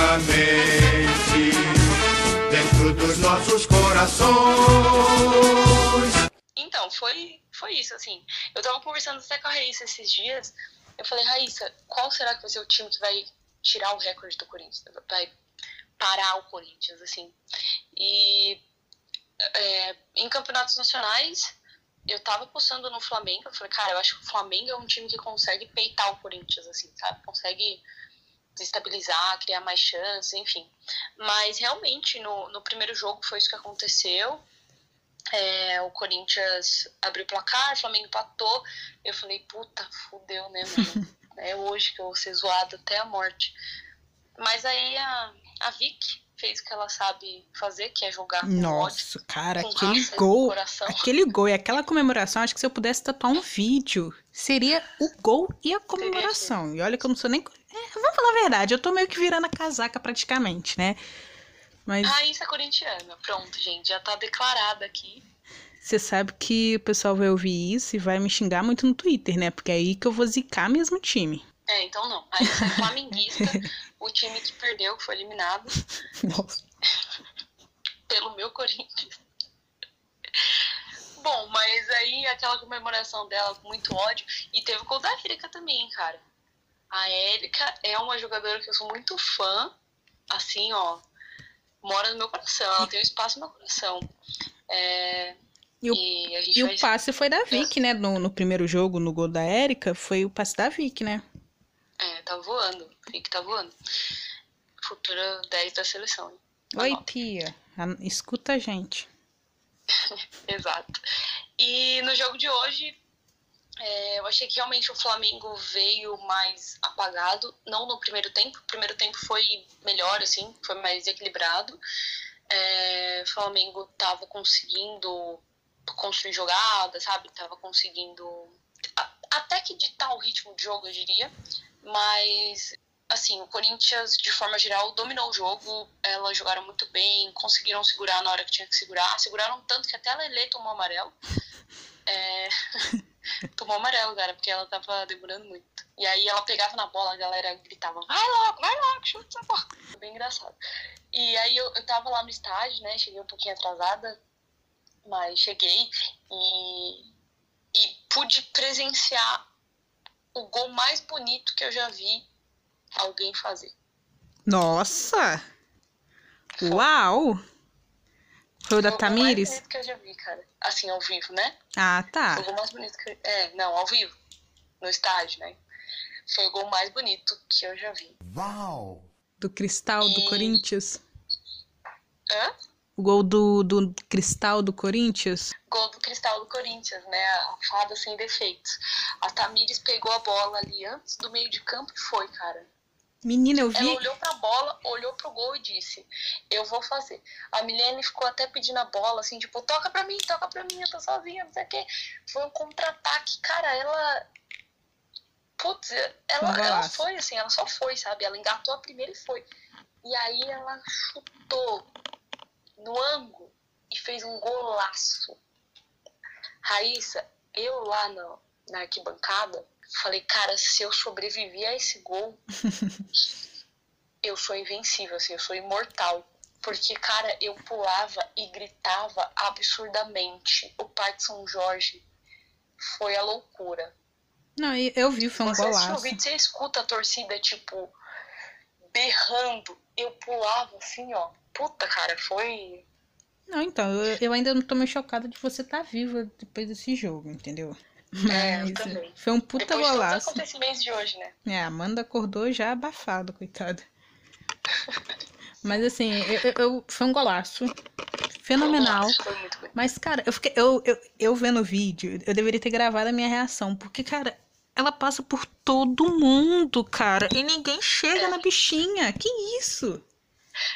eternamente dentro dos nossos corações. Então, foi, foi isso, assim. Eu tava conversando até com a Raíssa esses dias. Eu falei, Raíssa, qual será que vai ser o time que vai tirar o recorde do Corinthians? Vai parar o Corinthians, assim. E é, em campeonatos nacionais, eu tava postando no Flamengo. Eu falei, cara, eu acho que o Flamengo é um time que consegue peitar o Corinthians, assim, sabe? Consegue desestabilizar, criar mais chances, enfim. Mas realmente, no, no primeiro jogo foi isso que aconteceu. É, o Corinthians abriu o placar, o Flamengo empatou. Eu falei, puta, fudeu, né, mano? é hoje que eu vou ser zoado até a morte. Mas aí a, a Vic fez o que ela sabe fazer, que é jogar com ódio. Nossa, cara, com aquele raça gol. Aquele gol e aquela comemoração, acho que se eu pudesse tatuar um vídeo, seria o gol e a comemoração. E olha que eu não sou nem. É, vamos falar a verdade, eu tô meio que virando a casaca praticamente, né? Mas Raíssa corintiana. Pronto, gente, já tá declarada aqui. você sabe que o pessoal vai ouvir isso e vai me xingar muito no Twitter, né? Porque é aí que eu vou zicar mesmo o time. É, então não. Raíssa é flamenguista, o time que perdeu, que foi eliminado Nossa. pelo meu Corinthians. Bom, mas aí aquela comemoração dela com muito ódio. E teve o gol da Erika também, cara. A Erika é uma jogadora que eu sou muito fã. Assim, ó. Mora no meu coração. Ela tem um espaço no meu coração. É, E o, e e o passe foi da Vic, né? No, no primeiro jogo, no gol da Érica, foi o passe da Vic, né? É, tá voando. Fique tá voando. Futura 10 da seleção. hein? Oi, tia. Escuta a gente. Exato. E no jogo de hoje, é, eu achei que realmente o Flamengo veio mais apagado, não no primeiro tempo. O primeiro tempo foi melhor, assim, foi mais equilibrado. É, o Flamengo tava conseguindo construir jogada, sabe? Tava conseguindo até que ditar o ritmo de jogo, eu diria. Mas, assim, o Corinthians, de forma geral, dominou o jogo. Elas jogaram muito bem, conseguiram segurar na hora que tinha que segurar. Seguraram tanto que até a Lele tomou amarelo. É, tomou amarelo, cara, porque ela tava demorando muito. E aí ela pegava na bola, a galera gritava, vai logo, vai logo, chuta essa bola. Foi bem engraçado. E aí eu, eu tava lá no estádio, né? Cheguei um pouquinho atrasada, mas cheguei e, e pude presenciar o gol mais bonito que eu já vi alguém fazer. Nossa! Uau! Foi o da Foi o gol mais Tamires? bonito que eu já vi, cara. Assim, ao vivo, né? Ah, tá. Foi o gol mais bonito que eu... É, não, ao vivo. No estádio, né? Foi o gol mais bonito que eu já vi. Uau! Do Cristal do E- Corinthians. Hã? O gol do, do Cristal do Corinthians. Gol do Cristal do Corinthians, né? A fada sem defeitos. A Tamires pegou a bola ali antes do meio de campo e foi, cara. Menina, eu vi. Ela olhou pra bola, olhou pro gol e disse: Eu vou fazer. A Milene ficou até pedindo a bola, assim, tipo, toca pra mim, toca pra mim, eu tô sozinha, não sei o quê. Foi um contra-ataque, cara, ela. Putz, um ela, ela foi assim, ela só foi, sabe? Ela engatou a primeira e foi. E aí ela chutou no ângulo e fez um golaço. Raíssa, eu lá no, na arquibancada, falei, cara, se eu sobreviver a esse gol, eu sou invencível, assim, eu sou imortal. Porque, cara, eu pulava e gritava absurdamente. O Parque São Jorge foi a loucura. Não, eu vi, foi um você o golaço. vídeo, você escuta a torcida, tipo, berrando. Eu pulava assim, ó. Puta, cara, foi. Não, então, eu, eu ainda não tô meio chocada de você estar viva depois desse jogo, entendeu? É, eu Mas também. foi um puta Depois de golaço. acontecimentos de hoje, né? É, a Amanda acordou já abafada, coitada. Mas assim, eu, eu- eu- foi um golaço. Fenomenal. Mas, cara, eu, fiquei, eu, eu, eu vendo o vídeo, eu deveria ter gravado a minha reação. Porque, cara, ela passa por todo mundo, cara. E ninguém chega na bichinha. Que isso?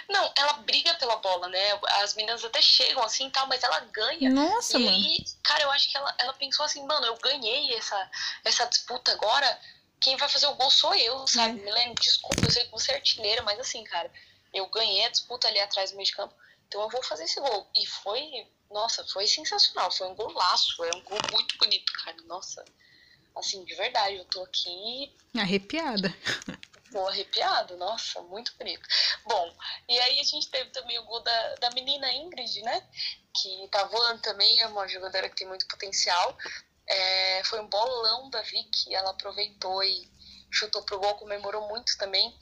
Não, ela briga pela bola, né? As meninas até chegam assim e tal, mas ela ganha. Nossa, e mano. aí, cara, eu acho que ela, ela pensou assim, mano, eu ganhei essa, essa disputa agora. Quem vai fazer o gol sou eu, sabe? Milene, desculpa, eu sei que você é artilheira, mas assim, cara, eu ganhei a disputa ali atrás do meio de campo, então eu vou fazer esse gol. E foi, nossa, foi sensacional, foi um golaço, é um gol muito bonito, cara. Nossa, assim, de verdade, eu tô aqui Arrepiada. Tô arrepiado, nossa, muito bonito. Bom, e aí a gente teve também o gol da, da menina Ingrid, né? Que tá voando também, é uma jogadora que tem muito potencial. É, foi um bolão da Vicky, ela aproveitou e chutou pro gol, comemorou muito também.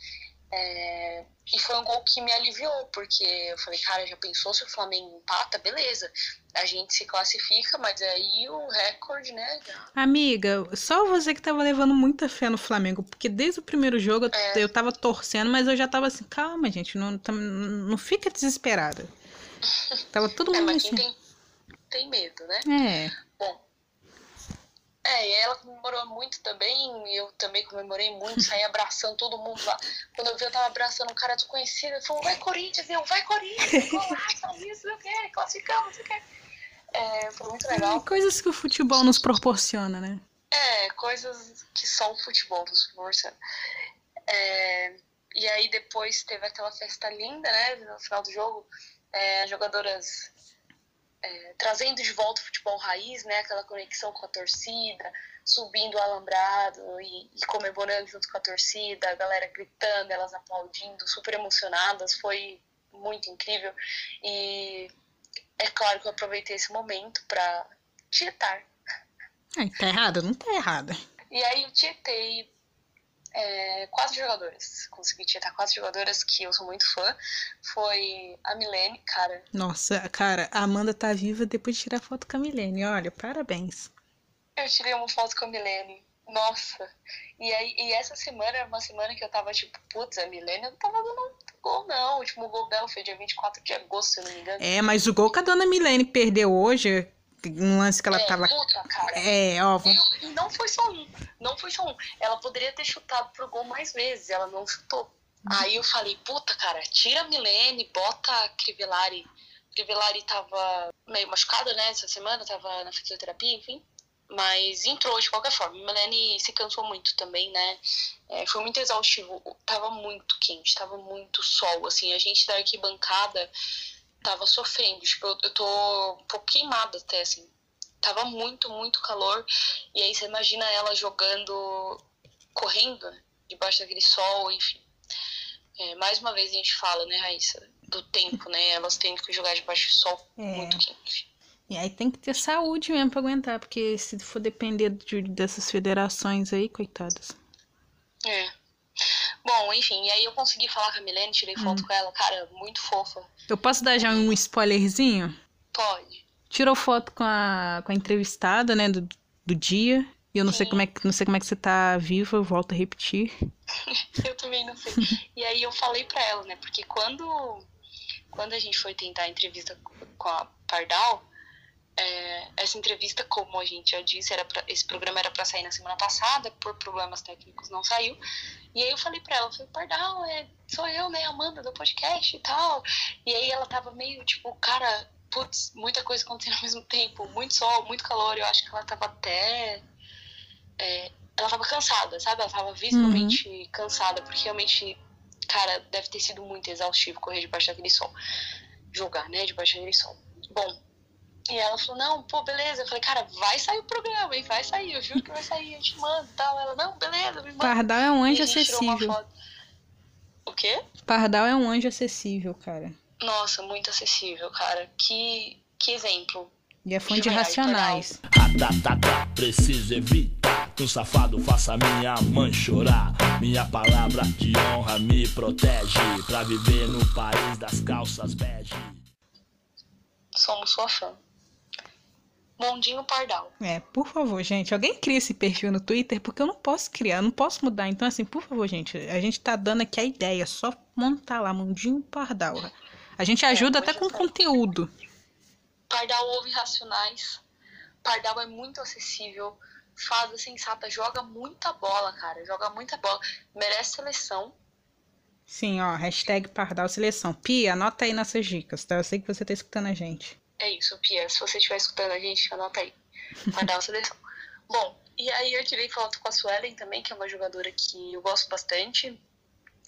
É, e foi um gol que me aliviou, porque eu falei, cara, já pensou se o Flamengo empata? Beleza, a gente se classifica, mas aí o recorde, né? Amiga, só você que tava levando muita fé no Flamengo, porque desde o primeiro jogo eu- É. eu tava torcendo, mas eu já tava assim, calma, gente, não, tam- não fica desesperada. Tava todo É, mundo mas assim. quem tem, tem medo, né? É. Bom. É, e ela comemorou muito também, eu também comemorei muito, saí abraçando todo mundo lá. Quando eu vi, eu tava abraçando um cara desconhecido, ele falou, vai Corinthians, eu, vai Corinthians, golaço, isso, não quero, classificamos, não quero. É, foi muito legal. Coisas que o futebol nos proporciona, né? É, coisas que só o futebol nos proporciona. É, e aí depois teve aquela festa linda, né, no final do jogo, é, as jogadoras é, trazendo de volta o futebol raiz, né, aquela conexão com a torcida, subindo o alambrado e, e comemorando junto com a torcida, a galera gritando, elas aplaudindo, super emocionadas, foi muito incrível. E é claro que eu aproveitei esse momento para tietar Ai, tá errada? Não tá errada. e aí eu tietei é, quatro jogadoras. Consegui tietar quatro jogadoras que eu sou muito fã. Foi a Milene, cara. Nossa, cara, a Amanda tá viva depois de tirar foto com a Milene. Olha, parabéns. Eu tirei uma foto com a Milene. Nossa. E aí, e essa semana era uma semana que eu tava tipo, putz, a Milene não tava dando gol, não. O último gol dela foi dia 24 de agosto, se eu não me engano. É, mas o gol que a dona Milene perdeu hoje, um lance que ela É, tava. cara. É, ó, vamos- E não foi só um. Não foi só um. Ela poderia ter chutado pro gol mais vezes. Ela não chutou. Aí eu falei, puta, cara, tira a Milene, bota a Crivellari. Crivellari tava meio machucada, né, essa semana, tava na fisioterapia, enfim. Mas entrou de qualquer forma. Milene se cansou muito também, né? É, foi muito exaustivo. Tava muito quente, tava muito sol. Assim, a gente da arquibancada tava sofrendo. Tipo, eu, eu tô um pouco queimada até, assim. Tava muito, muito calor. E aí você imagina ela jogando, correndo, né? Debaixo daquele sol, enfim. É, mais uma vez a gente fala, né, Raíssa, do tempo, né? Elas têm que jogar debaixo do sol É. muito quente. E aí tem que ter saúde mesmo pra aguentar, porque se for depender de- dessas federações aí, coitadas. É. Bom, enfim, e aí eu consegui falar com a Milene, tirei foto Hum. com ela, cara, muito fofa. Eu posso dar já um spoilerzinho? Pode. Tirou foto com a, com a entrevistada, né, do, do dia. E eu não sei como é que não sei como é que você tá viva, eu volto a repetir. Eu também não sei. E aí eu falei pra ela, né? Porque quando, quando a gente foi tentar a entrevista com a Pardal, é, essa entrevista, como a gente já disse, era pra- esse programa era pra sair na semana passada, por problemas técnicos não saiu. E aí eu falei pra ela, falei, Pardal, é, sou eu, né, Amanda, do podcast e tal. E aí ela tava meio, tipo, cara, putz, muita coisa acontecendo ao mesmo tempo, muito sol, muito calor, eu acho que ela tava até é, ela tava cansada, sabe? Ela tava visivelmente cansada, porque realmente, cara, deve ter sido muito exaustivo correr debaixo daquele sol. Jogar, né? Debaixo daquele sol. Bom, e ela falou, não, pô, beleza. Eu falei, cara, vai sair o programa, hein? Vai sair, eu juro que vai sair, eu te mando e tal. Ela, não, beleza, me manda. Pardal é um anjo acessível. O quê? Pardal é um anjo acessível, cara. Nossa, muito acessível, cara. Que, que exemplo. E é fã De racionais. Tá, tá, tá, preciso evitar que um safado faça minha mãe chorar. Minha palavra de honra me protege pra viver no país das calças bege. Somos sua fã. Bondinho Pardal. É, por favor, gente, alguém cria esse perfil no Twitter, porque eu não posso criar, eu não posso mudar. Então, assim, por favor, gente, a gente tá dando aqui a ideia, é só montar lá, Mundinho Pardal. A gente ajuda até com conteúdo. Pardal ouve racionais. Pardal é muito acessível. Fada sensata, joga muita bola, cara. Joga muita bola. Merece seleção. Sim, ó, hashtag Pardal Seleção. Pia, anota aí nossas dicas, tá? Eu sei que você tá escutando a gente. É isso, Pia. Se você estiver escutando a gente, anota aí. Pardal seleção. Bom, e aí eu tirei foto com a Suelen também, que é uma jogadora que eu gosto bastante.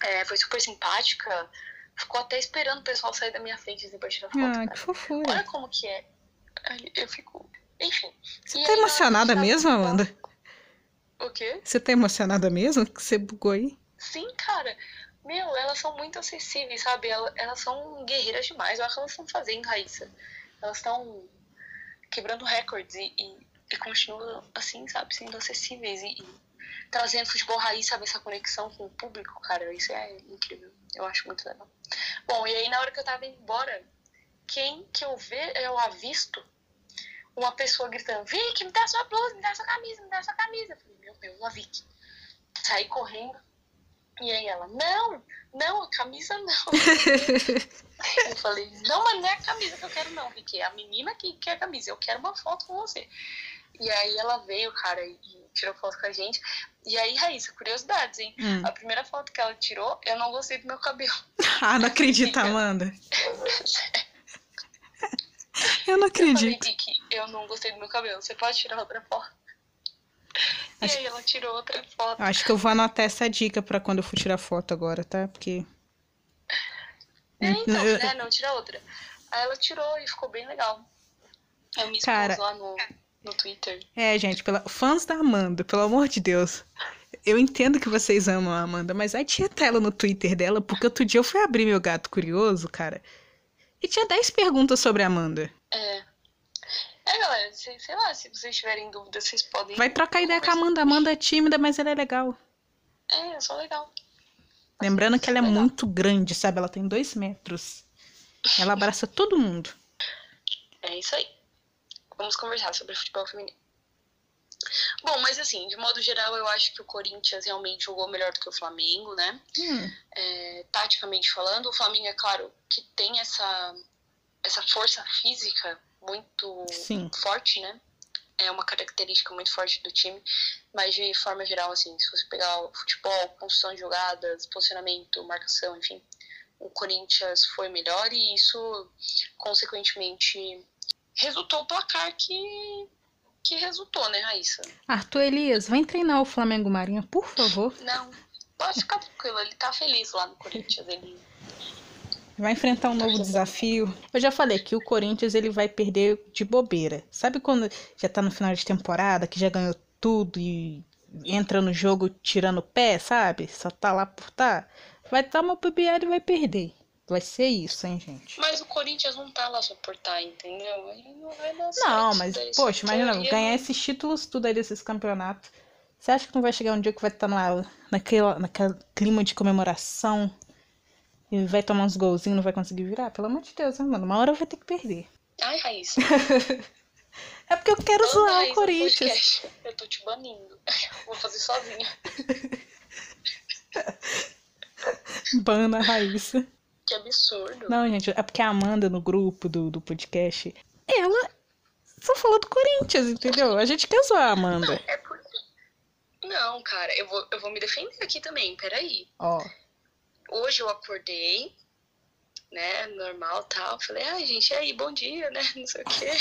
É, foi super simpática. Ficou até esperando o pessoal sair da minha frente assim, pra tirar foto. Ah, cara. que fofura. Olha como que é. Eu fico. Enfim. Você tá emocionada mesmo, Amanda? O quê? Você tá emocionada mesmo? Que você bugou aí? Sim, cara. Meu, elas são muito acessíveis, sabe? Elas, elas são guerreiras demais. Olha o que elas estão fazendo, Raíssa. Elas estão quebrando recordes e, e, e continuam assim, sabe? Sendo acessíveis e, e trazendo futebol raiz, sabe? Essa conexão com o público, cara. Isso é incrível. Eu acho muito legal. Bom, e aí na hora que eu tava indo embora, quem que eu ver, eu avisto uma pessoa gritando, Vicky, me dá sua blusa, me dá sua camisa, me dá sua camisa. Eu falei, meu Deus, a Vicky. Saí correndo. E aí ela, não, não, a camisa não. eu falei, não, mas não é a camisa que eu quero não, Vicky. É a menina que quer a camisa. Eu quero uma foto com você. E aí ela veio, cara, e tirou foto com a gente. E aí, Raíssa, curiosidades, hein? Hum. A primeira foto que ela tirou, eu não gostei do meu cabelo. Ah, não acredito, Amanda. Eu não Eu falei, acredito. Vicky, eu não gostei do meu cabelo. Você pode tirar outra foto? E aí ela tirou outra foto. Acho que eu vou anotar essa dica pra quando eu for tirar foto agora, tá? Porque. É, então, Eu- né? Não, tira outra. Aí ela tirou e ficou bem legal. Eu me expus Cara- lá no, no Twitter. É, gente, pela... fãs da Amanda, pelo amor de Deus. Eu entendo que vocês amam a Amanda, mas aí tinha tela no Twitter dela, porque outro dia eu fui abrir meu gato curioso, cara. E tinha 10 perguntas sobre a Amanda. É. É, galera, sei, sei lá, se vocês tiverem dúvida, vocês podem. Vai trocar ideia com a Amanda. Amanda é tímida, mas ela é legal. É, eu sou legal. Lembrando que ela é muito grande, sabe? Ela tem dois metros. Ela abraça todo mundo. É isso aí. Vamos conversar sobre futebol feminino. Bom, mas assim, de modo geral, eu acho que o Corinthians realmente jogou melhor do que o Flamengo, né? Hum. É, taticamente falando, o Flamengo, é claro, que tem essa, essa força física muito Sim. forte, né? É uma característica muito forte do time, mas de forma geral, assim, se você pegar o futebol, construção de jogadas, posicionamento, marcação, enfim, o Corinthians foi melhor e isso, consequentemente, resultou o placar que, que resultou, né, Raíssa? Arthur Elias, vem treinar o Flamengo Marinha, por favor. Não, pode ficar tranquilo, ele tá feliz lá no Corinthians, ele Vai enfrentar um novo desafio. Eu já falei que o Corinthians ele vai perder de bobeira. Sabe quando já tá no final de temporada, que já ganhou tudo e entra no jogo tirando o pé, sabe? Só tá lá por tá. Vai dar uma bobeada e vai perder. Vai ser isso, hein, gente? Mas o Corinthians não tá lá só por tá, entendeu? Ele não vai dar Não, mas, daí, poxa, imagina, teoria, ganhar esses títulos tudo aí desses campeonatos. Você acha que não vai chegar um dia que vai estar naquele, naquele clima de comemoração e vai tomar uns golzinhos não vai conseguir virar? Pelo amor de Deus, né, mano? Uma hora vai ter que perder. Ai, Raíssa. É porque eu quero Manda zoar Raíssa o Corinthians. podcast. Eu tô te banindo. Vou fazer sozinha. Bana a Raíssa. Que absurdo. Não, gente, é porque a Amanda no grupo do, do podcast, ela só falou do Corinthians, entendeu? A gente quer zoar a Amanda. É por... Não, cara, eu vou, eu vou me defender aqui também, peraí. Ó, Hoje eu acordei, né, normal tal. Falei, ai, gente, e aí, bom dia, né? Não sei o quê.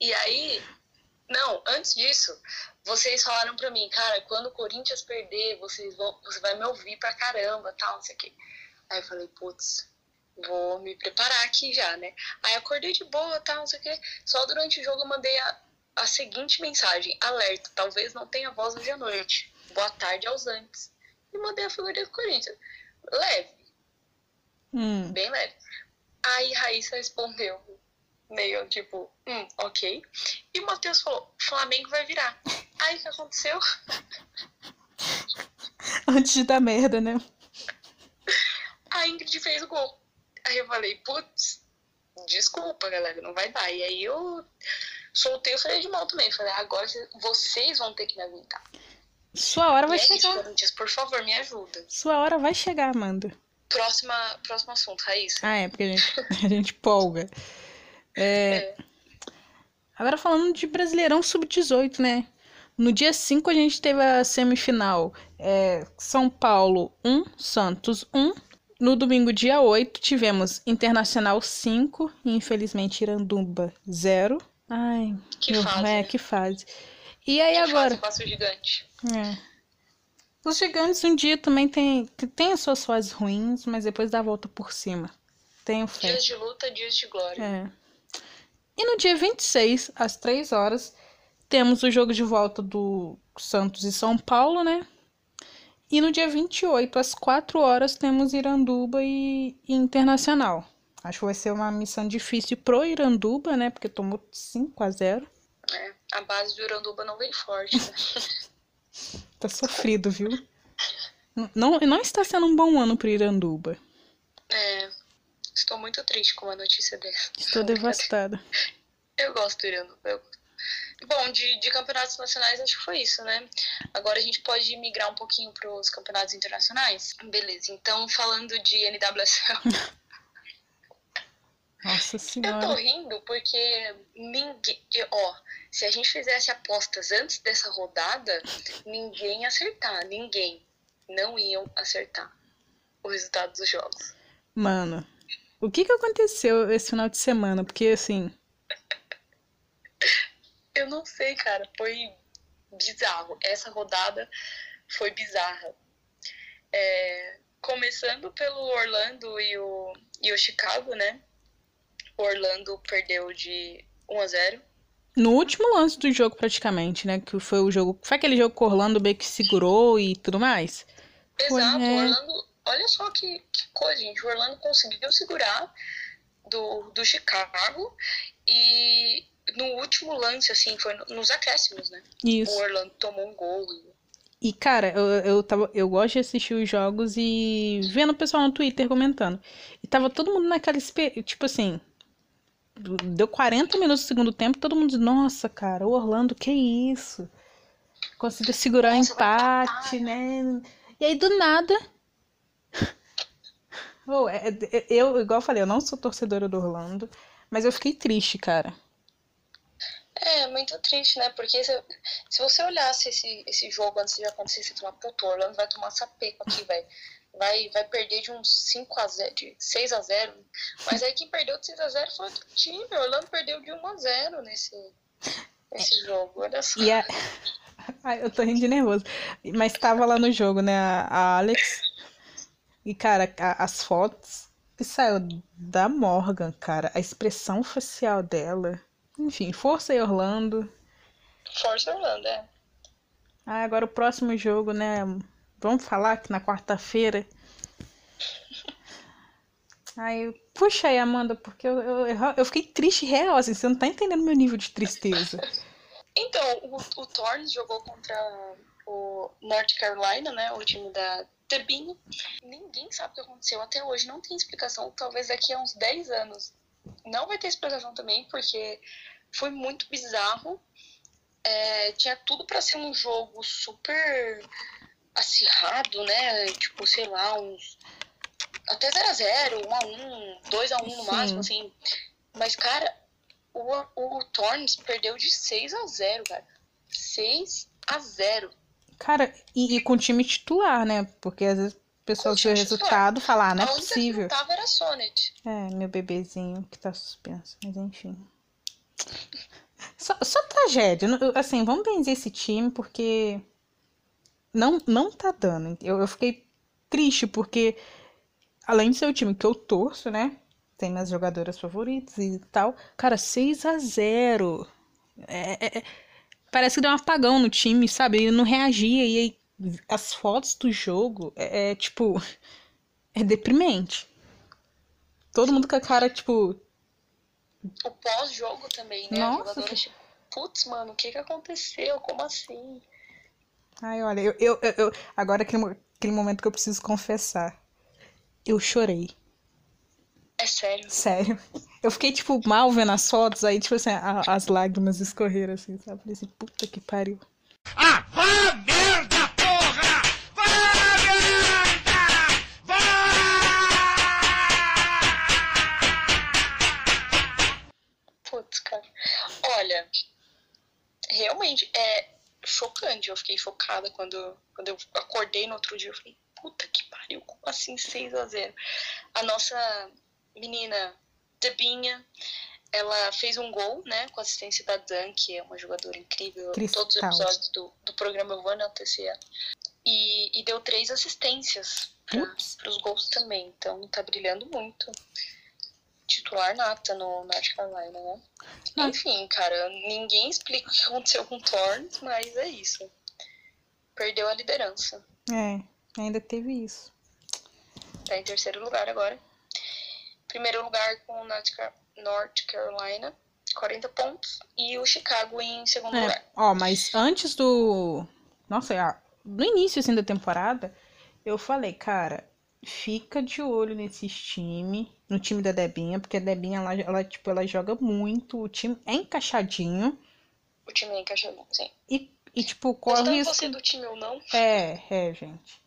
E aí, não, antes disso, vocês falaram pra mim, cara, quando o Corinthians perder, vocês vão, você vai me ouvir pra caramba, tal, não sei o quê. Aí eu falei, putz, vou me preparar aqui já, né? Aí acordei de boa, tal, não sei o quê. Só durante o jogo eu mandei a, a seguinte mensagem, alerta, talvez não tenha voz hoje à noite. Boa tarde aos antes. E mandei a figurinha do Corinthians. Leve, hum, bem leve. Aí Raíssa respondeu, meio tipo, hum, ok. E o Matheus falou, Flamengo vai virar. Aí o que aconteceu? antes de dar merda, né? A Ingrid fez o gol. Aí eu falei, putz, desculpa, galera, não vai dar. E aí eu soltei o freio de mão também. Falei, agora cê- vocês vão ter que me aguentar. Sua hora vai é isso, chegar. Corinthians, por favor, me ajuda. Sua hora vai chegar, Amanda. Próxima, próximo assunto, Raíssa. Ah, é, porque a gente, a gente polga. É, Agora falando de Brasileirão Sub-18, né? No dia 5 a gente teve a semifinal. É, São Paulo 1, Santos 1. No domingo, dia 8, tivemos Internacional 5 e infelizmente Iranduba 0. Ai, Que meu- fase, é, né? que fase. E aí agora? fase passa o gigante. É. Os gigantes um dia também tem, tem as suas fases ruins, mas depois dá a volta por cima. Tenho fé. Dias de luta, dias de glória. É. E no dia 26, às 3 horas, temos o jogo de volta do Santos e São Paulo, né? E no dia 28, às 4 horas, temos Iranduba e, e Internacional. Acho que vai ser uma missão difícil pro Iranduba, né? Porque tomou 5 a 0 É, a base do Uranduba não vem forte, né? Tá sofrido, viu? Não, não está sendo um bom ano pro Iranduba. É, estou muito triste com uma notícia dessa. Estou devastada. Eu gosto do Iranduba. Eu... Bom, de, de campeonatos nacionais acho que foi isso, né? Agora a gente pode migrar um pouquinho para os campeonatos internacionais. Beleza, então falando de NWSL, Nossa eu tô senhora. rindo porque ninguém. Ó, se a gente fizesse apostas antes dessa rodada, ninguém ia acertar. Ninguém. Não iam acertar o resultado dos jogos. Mano, o que que aconteceu esse final de semana? Porque, assim, Eu não sei, cara. Foi bizarro. Essa rodada foi bizarra. É, começando pelo Orlando e o, e o Chicago, né? O Orlando perdeu de 1 a 0 no último lance do jogo, praticamente, né? Que foi o jogo. Foi aquele jogo que Orlando meio que segurou e tudo mais. Foi, Exato, é. o Orlando. Olha só que, que coisa, gente. O Orlando conseguiu segurar do, do Chicago e no último lance, assim, foi no- nos acréscimos, né? Isso. O Orlando tomou um gol. E, cara, eu, eu, tava, eu gosto de assistir os jogos e vendo o pessoal no Twitter comentando. E tava todo mundo naquela. Tipo assim. Deu 40 minutos do segundo tempo, todo mundo nossa, cara, o Orlando, que isso? Conseguiu segurar o empate, né? E aí, do nada. Oh, é- é- eu, igual eu falei, eu não sou torcedora do Orlando, mas eu fiquei triste, cara. É, muito triste, né? Porque se, se você olhasse esse, esse jogo antes de acontecer, você fala, puto, o Orlando vai tomar sapeco aqui, velho. Vai, vai perder de uns 5 a 0 de 6 a 0 Mas aí quem perdeu de 6 a 0 foi outro time. O Orlando perdeu de 1 a 0 nesse, nesse jogo. Olha só. E a... Ai, eu tô rindo de nervoso. Mas tava lá no jogo, né? A, a Alex. E, cara, a- as fotos que saiu da Morgan, cara, a expressão facial dela. Enfim, força aí, Orlando. Força Orlando, é. Ah, agora o próximo jogo, né? Vamos falar que na quarta-feira. Ai, puxa aí, Amanda, porque eu, eu, eu fiquei triste real, assim, você não tá entendendo meu nível de tristeza. Então, o, o Thorns jogou contra o North Carolina, né? O time da Tebinho. Ninguém sabe o que aconteceu até hoje. Não tem explicação. Talvez daqui a uns 10 anos não vai ter explicação também, porque foi muito bizarro. É, tinha tudo para ser um jogo super acirrado, né? Tipo, sei lá, uns. Até 0x0, 1x1, 2x1 no Sim. máximo, assim. Mas, cara, o, o Thorns perdeu de 6x0, cara. 6x0. Cara, e, e com time titular, né? Porque às vezes o pessoal vê o resultado e fala, ah, não é a única possível. que não tava era a Sonnet. É, meu bebezinho que tá suspenso, mas enfim. Só, só tragédia. Assim, vamos benzer esse time porque não, não tá dando. Eu, eu fiquei triste porque, além de ser o time que eu torço, né? Tem minhas jogadoras favoritas e tal. Cara, 6 a 0 É, é- é- parece que deu um apagão no time, sabe? Ele não reagia. E aí, as fotos do jogo é, é, tipo. É deprimente. Todo mundo com a cara, tipo. O pós-jogo também, né? Nossa, tipo, putz, mano, o que que aconteceu? Como assim? Ai, olha, eu, eu, eu, eu- agora aquele, aquele momento que eu preciso confessar. Eu chorei, É sério. sério. Eu fiquei, tipo, mal vendo as fotos, aí, tipo assim, a- as lágrimas escorreram, assim, sabe? Falei assim, puta que pariu. Ah, vá merda, porra! Vá merda! Putz, cara. Olha, realmente é chocante. Eu fiquei chocada quando, quando eu acordei no outro dia. Eu falei, puta que pariu, como assim 6 a 0 A nossa menina Debinha, ela fez um gol, né, com assistência da Dan, que é uma jogadora incrível. Cristal. Todos os episódios do, do programa eu vou enaltecer ela. E, e deu três assistências para os gols também. Então tá brilhando muito. Titular nata no North Carolina, né? Ah. Enfim, cara, ninguém explica o que aconteceu com o Thorns, mas é isso. Perdeu a liderança. É, ainda teve isso. Tá em terceiro lugar agora. Primeiro lugar com o North Car- North Carolina, 40 pontos. E o Chicago em segundo É, lugar. ó, mas antes do. Nossa, ah, no início assim da temporada, eu falei, cara, fica de olho nesses times, no time da Debinha, porque a Debinha, ela, ela, tipo, ela joga muito, o time é encaixadinho O time é encaixado, sim. e, e tipo, corre o Gostando risco. você do time ou não, É, é, gente.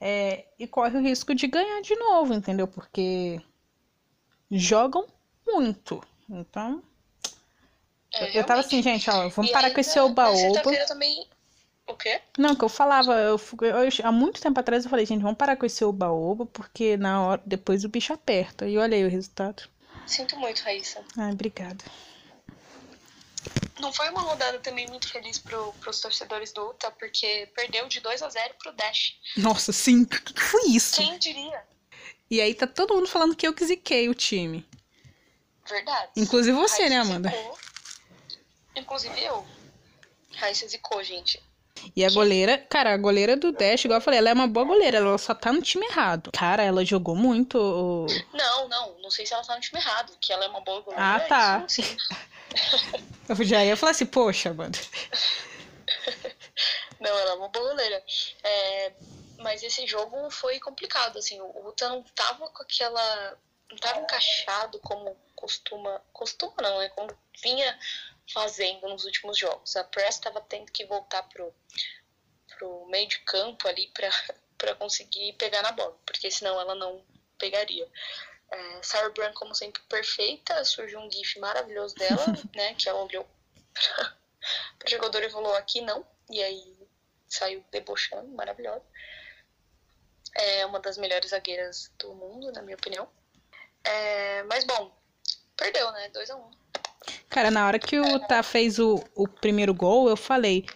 É, e corre o risco de ganhar de novo, entendeu? Porque jogam muito. Então, É, eu, eu tava assim, realmente. gente, ó, vamos E parar ainda, com esse oba-oba. também. O quê? Não, que eu falava, eu, eu- há muito tempo atrás eu falei, gente, vamos parar com esse oba-oba, porque na hora, depois o bicho aperta. E olha aí o resultado. Sinto muito, Raíssa. Ai, obrigada. Não foi uma rodada também muito feliz pro, pros torcedores do Utah, porque perdeu de 2 a 0 pro Dash. Nossa, sim, foi isso? Quem diria? E aí tá todo mundo falando que eu que ziquei o time. Verdade. Inclusive você, né, Raíssa Amanda? zicou. Inclusive eu. Raíssa zicou, gente. E a goleira, cara, a goleira do Dash, igual eu falei, ela é uma boa goleira, ela só tá no time errado. Cara, ela jogou muito. Não, não, não sei se ela tá no time errado, que ela é uma boa goleira. Ah, tá. isso. Eu já ia falar assim, poxa, mano. Não, ela é uma boa goleira. É, mas esse jogo foi complicado, assim, o Utah não tava com aquela. não tava encaixado como costuma. Costuma não, né? Como vinha fazendo nos últimos jogos. A Press tava tendo que voltar pro, pro meio de campo ali pra, pra conseguir pegar na bola, porque senão ela não pegaria. É, Sarah Brown, como sempre, perfeita. Surgiu um gif maravilhoso dela, né? Que ela olhou pra, pra jogador e falou, aqui não. E aí saiu debochando, maravilhosa. É uma das melhores zagueiras do mundo, na minha opinião. É, mas bom, perdeu, né? 2 a 1 Cara, na hora que o Tá fez o, o primeiro gol, eu falei,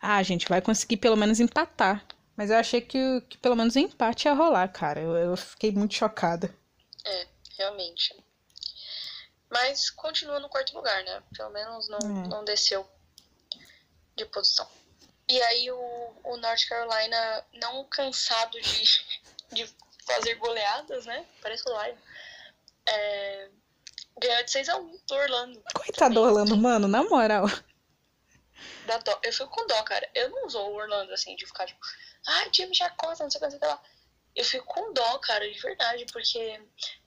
ah, gente, vai conseguir pelo menos empatar. Mas eu achei que, que pelo menos o empate ia rolar, cara. Eu, eu fiquei muito chocada. É, realmente. Mas continua no quarto lugar, né? Pelo menos não, É. não desceu de posição. E aí o, o North Carolina, não cansado de, de fazer goleadas, né? Parece o Lion. É, ganhou de 6x1 do Orlando. Coitado do Orlando, mano, na moral. Dá dó. Eu fico com dó, cara. Eu não usou o Orlando assim, de ficar tipo, ai, time chacota, não sei o que, não sei o que lá. Eu fico com dó, cara, de verdade, porque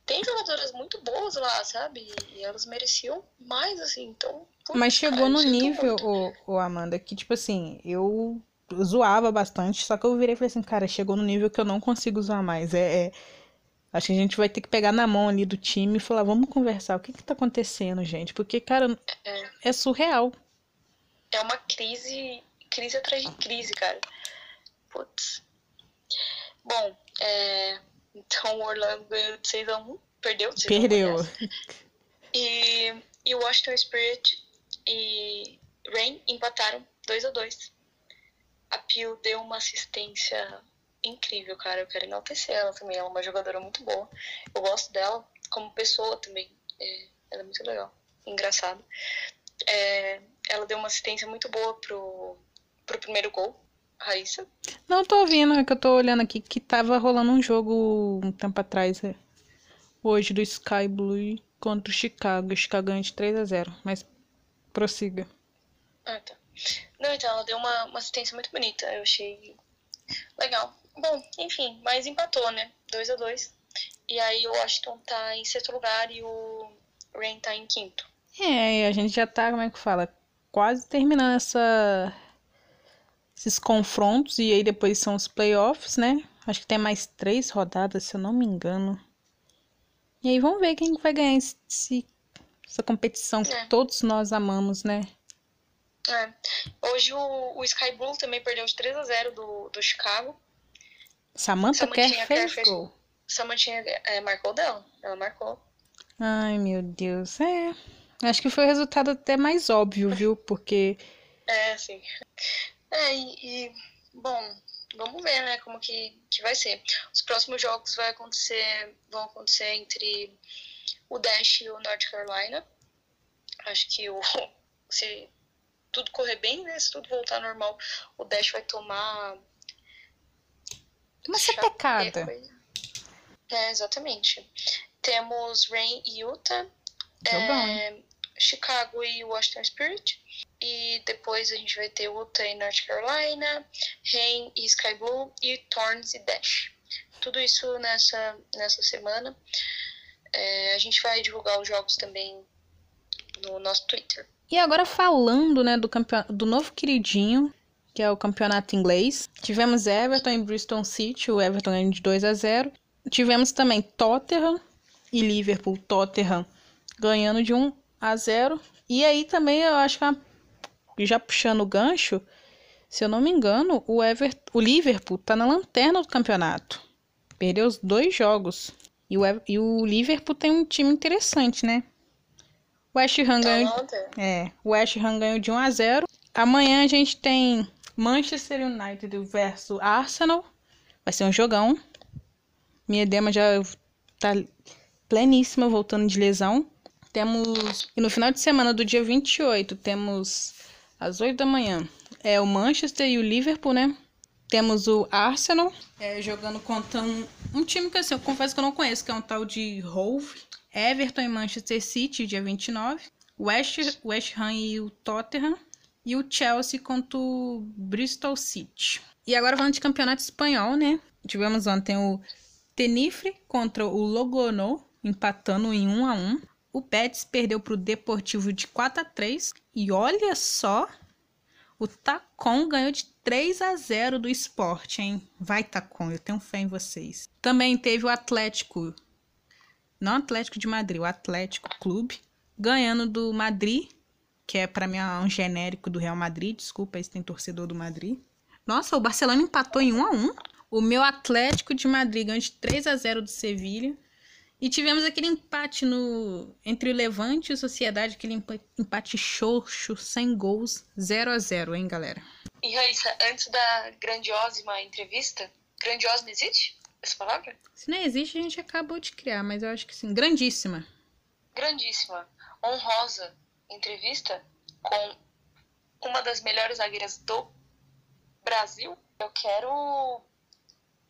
tem jogadoras muito boas lá, sabe? E elas mereciam mais, assim, então. Mas chegou cara, no nível, o, o Amanda, que tipo assim, eu zoava bastante, só que eu virei e falei assim, cara, chegou no nível que eu não consigo zoar mais. É, é- Acho que a gente vai ter que pegar na mão ali do time e falar, vamos conversar, o que que tá acontecendo, gente? Porque, cara, É, é surreal. é uma crise, crise atrás de crise, cara. Putz. Bom, é, então o Orlando ganhou de 6x1, perdeu de 6 a 1, Perdeu. E, e o Washington Spirit e Rain empataram 2 a 2 A Pio deu uma assistência incrível, cara. Eu quero enaltecer ela também. Ela é uma jogadora muito boa. Eu gosto dela como pessoa também. É, ela é muito legal. Engraçada. É, ela deu uma assistência muito boa pro, pro primeiro gol, Raíssa. Não, tô ouvindo, é que eu tô olhando aqui que tava rolando um jogo um tempo atrás, é, hoje, do Sky Blue contra o Chicago. O Chicago ganhou de 3 a 0 mas prossiga. Ah, tá. Não, então, ela deu uma, uma assistência muito bonita. Eu achei legal. Bom, enfim, mas empatou, né? 2 a 2 E aí o Washington tá em sexto lugar e o Rain tá em quinto. É, e a gente já tá, como é que fala? Quase terminando essa... esses confrontos, e aí depois são os playoffs, né? Acho que tem mais três rodadas, se eu não me engano. E aí vamos ver quem vai ganhar esse, essa competição que É. todos nós amamos, né? É. Hoje o, o Sky Blue também perdeu de 3 a 0 do, do Chicago. Samantha Kerr Kerr fez fez- gol. Samantinha é, marcou dela. Ela marcou. Ai, meu Deus. É. Acho que foi o resultado até mais óbvio, viu? Porque É, sim. É, e, e, bom, vamos ver, né, como que, que vai ser. Os próximos jogos vai acontecer, vão acontecer entre o Dash e o North Carolina. Acho que o, se tudo correr bem, né, se tudo voltar normal, o Dash vai tomar uma sapecada. É, exatamente. Temos Rain e Utah, Jogão, é, Chicago e Washington Spirit. E depois a gente vai ter Utah e North Carolina, Rain e Sky Blue e Thorns e Dash. Tudo isso nessa, nessa semana. É, a gente vai divulgar os jogos também no nosso Twitter. E agora falando, né, do, campeon... do novo queridinho, que é o campeonato inglês. Tivemos Everton e Bristol City, o Everton ganhou de 2 a 0. Tivemos também Tottenham e Liverpool, Tottenham ganhando de 1 a 0. E aí também eu acho que é já puxando o gancho, se eu não me engano, o Ever... o Liverpool tá na lanterna do campeonato. Perdeu os dois jogos. E o, e o Liverpool tem um time interessante, né? O West Ham Tá ganhou. É, o West Ham ganhou de 1 a 0. Amanhã a gente tem Manchester United versus Arsenal. Vai ser um jogão. Minha Dema já tá pleníssima voltando de lesão. Temos e no final de semana do dia 28 temos às 8 da manhã é o Manchester e o Liverpool, né? Temos o Arsenal é, jogando contra um, um time que assim, eu confesso que eu não conheço, que é um tal de Hove. Everton e Manchester City, dia 29. West, West Ham e o Tottenham. E o Chelsea contra o Bristol City. E agora falando de campeonato espanhol, né? Tivemos ontem o Tenerife contra o Logroño, empatando em 1 a 1 O Betis perdeu para o Deportivo de 4 a 3 E olha só, o Tacon ganhou de 3 a 0 do esporte, hein? Vai, Tacon, eu tenho fé em vocês. Também teve o Atlético, não Atlético de Madrid, o Atlético Clube, ganhando do Madrid, que é para mim um genérico do Real Madrid. Desculpa, esse tem torcedor do Madrid. Nossa, o Barcelona empatou em 1 a 1 O meu Atlético de Madrid ganhou de 3 a 0 do Sevilha. E tivemos aquele empate no entre o Levante e o Sociedade, aquele empa- empate xoxo, sem gols, 0 a 0 hein, galera? E Raíssa, antes da grandiosima entrevista, grandiosa existe essa palavra? Se não existe, a gente acabou de criar, mas eu acho que sim. Grandíssima. Grandíssima, honrosa entrevista com uma das melhores zagueiras do Brasil. Eu quero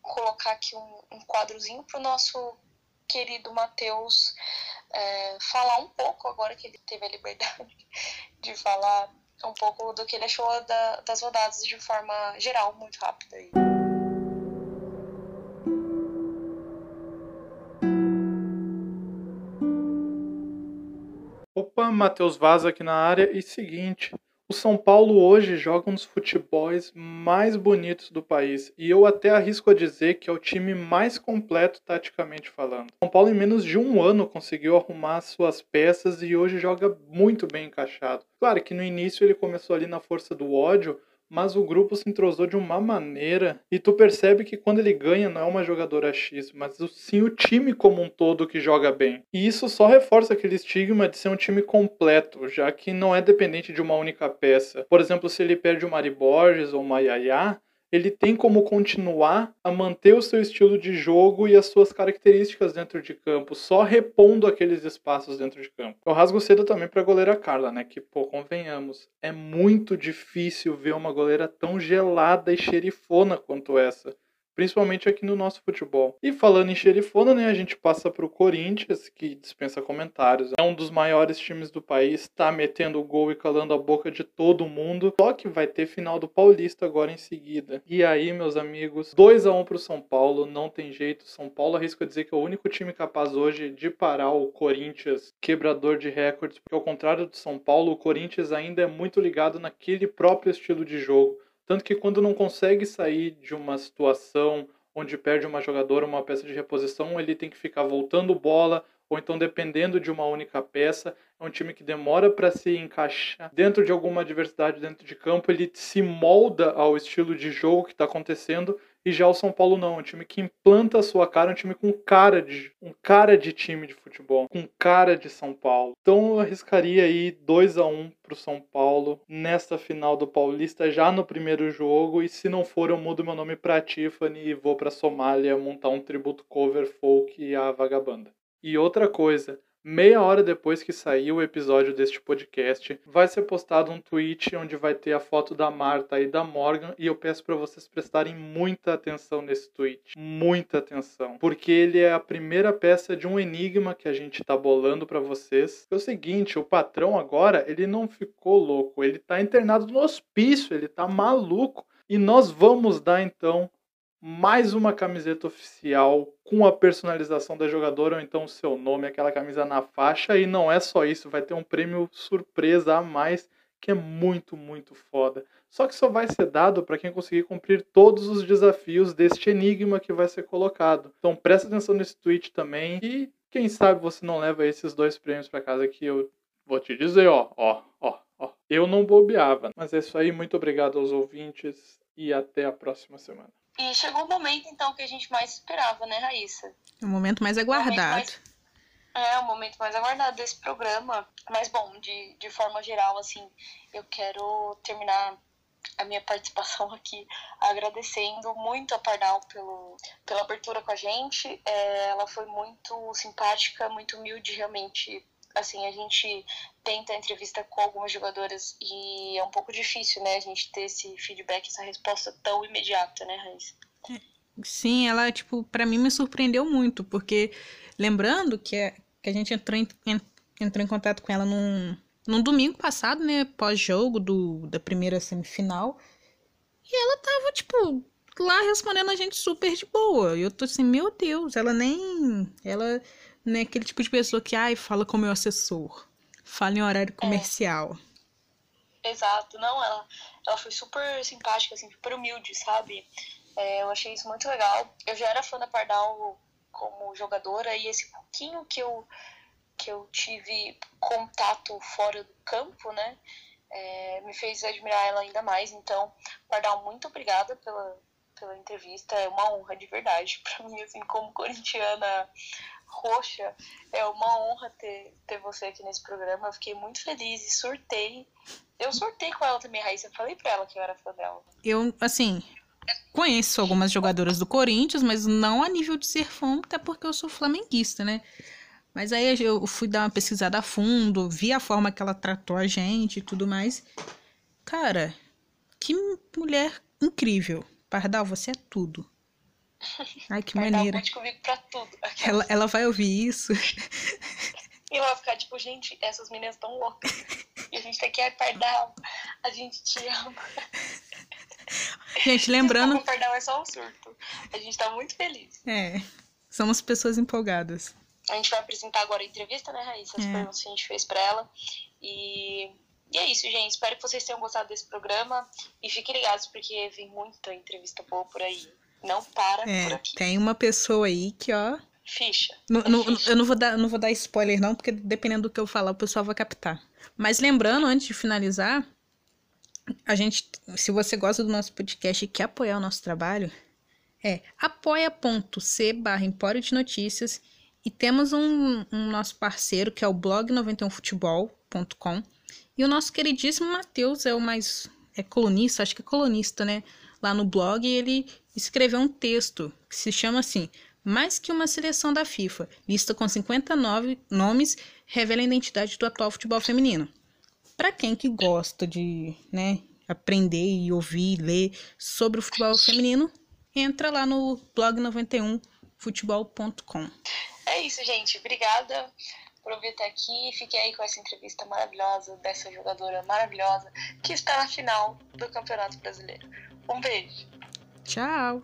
colocar aqui um, um quadrozinho pro nosso querido Matheus é, falar um pouco, agora que ele teve a liberdade de falar um pouco do que ele achou da, das rodadas de forma geral, muito rápida. Opa, Matheus Vaz aqui na área. E seguinte, o São Paulo hoje joga um dos futebols mais bonitos do país. E eu até arrisco a dizer que é o time mais completo taticamente falando. São Paulo, em menos de um ano, conseguiu arrumar suas peças e hoje joga muito bem encaixado. Claro que no início ele começou ali na força do ódio, mas o grupo se entrosou de uma maneira e tu percebe que quando ele ganha não é uma jogadora X, mas sim o time como um todo que joga bem. E isso só reforça aquele estigma de ser um time completo, já que não é dependente de uma única peça. Por exemplo, se ele perde o Mari Borges ou uma Yaya, ele tem como continuar a manter o seu estilo de jogo e as suas características dentro de campo, só repondo aqueles espaços dentro de campo. Eu rasgo cedo também para a goleira Carla, né? Que, pô, convenhamos, é muito difícil ver uma goleira tão gelada e xerifona quanto essa principalmente aqui no nosso futebol. E falando em xerifona, né, a gente passa para o Corinthians, que dispensa comentários. É um dos maiores times do país, está metendo gol e calando a boca de todo mundo. Só que vai ter final do Paulista agora em seguida. E aí, meus amigos, 2 a 1 para o São Paulo, não tem jeito. São Paulo arrisco a dizer que é o único time capaz hoje de parar o Corinthians, quebrador de recordes, porque ao contrário do São Paulo, o Corinthians ainda é muito ligado naquele próprio estilo de jogo tanto que quando não consegue sair de uma situação onde perde uma jogadora, uma peça de reposição, ele tem que ficar voltando bola, ou então dependendo de uma única peça. É um time que demora para se encaixar dentro de alguma adversidade dentro de campo, ele se molda ao estilo de jogo que está acontecendo e já o São Paulo não, é um time que implanta a sua cara, é um time com cara de um cara de time de futebol, com cara de São Paulo. Então eu arriscaria aí 2 a 1 pro São Paulo nesta final do Paulista já no primeiro jogo e se não for eu mudo meu nome para Tiffany e vou para Somália montar um tributo cover folk à vagabanda. E outra coisa, Meia hora depois que sair o episódio deste podcast, vai ser postado um tweet onde vai ter a foto da Marta e da Morgan e eu peço para vocês prestarem muita atenção nesse tweet, muita atenção, porque ele é a primeira peça de um enigma que a gente tá bolando para vocês. É o seguinte, o patrão agora, ele não ficou louco, ele tá internado no hospício, ele tá maluco. E nós vamos dar então mais uma camiseta oficial com a personalização da jogadora ou então o seu nome, aquela camisa na faixa. E não é só isso, vai ter um prêmio surpresa a mais que é muito, muito foda. Só que só vai ser dado para quem conseguir cumprir todos os desafios deste enigma que vai ser colocado. Então presta atenção nesse tweet também e quem sabe você não leva esses dois prêmios para casa que eu vou te dizer, ó, ó, ó, ó. Eu não bobeava. Mas é isso aí, muito obrigado aos ouvintes e até a próxima semana. E chegou o momento, então, que a gente mais esperava, né, Raíssa? O momento mais aguardado. É, o momento mais aguardado desse programa. Mas, bom, de, de forma geral, assim, eu quero terminar a minha participação aqui agradecendo muito a Pardal pelo, pela abertura com a gente. É, ela foi muito simpática, muito humilde, realmente assim, a gente tenta entrevista com algumas jogadoras e é um pouco difícil, né, a gente ter esse feedback, essa resposta tão imediata, né, Raíssa? Sim, ela, tipo, para mim me surpreendeu muito, porque lembrando que, é, que a gente entrou em, entrou em contato com ela num, num domingo passado, né, pós-jogo do, da primeira semifinal, e ela tava, tipo, lá respondendo a gente super de boa. E eu tô assim, meu Deus, ela nem. Ela né? Aquele tipo de pessoa que, ai, fala com o meu assessor. Fala em horário comercial. É. Exato. Não, ela, ela foi super simpática, assim, super humilde, sabe? É, eu achei isso muito legal. Eu já era fã da Pardal como jogadora e esse pouquinho que eu, que eu tive contato fora do campo, né? É, me fez admirar ela ainda mais. Então, Pardal, muito obrigada pela, pela entrevista. É uma honra de verdade para mim, assim, como corintiana roxa. É uma honra ter, ter você aqui nesse programa. Eu fiquei muito feliz e surtei. Eu surtei com ela também, Raíssa. Eu falei pra ela que eu era fã dela. Eu, assim, conheço algumas jogadoras do Corinthians, mas não a nível de ser fã, até porque eu sou flamenguista, né? Mas aí eu fui dar uma pesquisada a fundo, vi a forma que ela tratou a gente e tudo mais. Cara, que mulher incrível. Pardal, você é tudo. Ai, que vai maneira. Dar comigo pra tudo. Ela, ela vai ouvir isso. E ela vai ficar tipo, gente, essas meninas estão loucas. E a gente tem que é pardal. A gente te ama. Gente, lembrando. O perdão é só um surto. A gente tá muito feliz. É, somos pessoas empolgadas. A gente vai apresentar agora a entrevista, né, Raíssa? As É. perguntas que a gente fez pra ela. E, e é isso, gente. Espero que vocês tenham gostado desse programa. E fiquem ligados, porque vem muita entrevista boa por aí. Não para por É, aqui. tem uma pessoa aí que, ó. Ficha. Não- É não- ficha. eu não vou, dar, não vou dar spoiler, não, porque dependendo do que eu falar, o pessoal vai captar. Mas lembrando, antes de finalizar, a gente, se você gosta do nosso podcast e quer apoiar o nosso trabalho, é apoia.c barra Empório de Notícias e temos um, um nosso parceiro que é o blog 91futebol.com e o nosso queridíssimo Matheus é o mais é colunista, acho que é colunista, né? Lá no blog ele escreveu um texto que se chama assim mais que uma seleção da FIFA, lista com 59 nomes, revela a identidade do atual futebol feminino. Para quem que gosta de, né, aprender e ouvir, ler sobre o futebol feminino, entra lá no blog 91futebol.com. É isso, gente. Obrigada por ouvir até aqui. Fiquem aí com essa entrevista maravilhosa dessa jogadora maravilhosa que está na final do Campeonato Brasileiro. Um beijo. Tchau.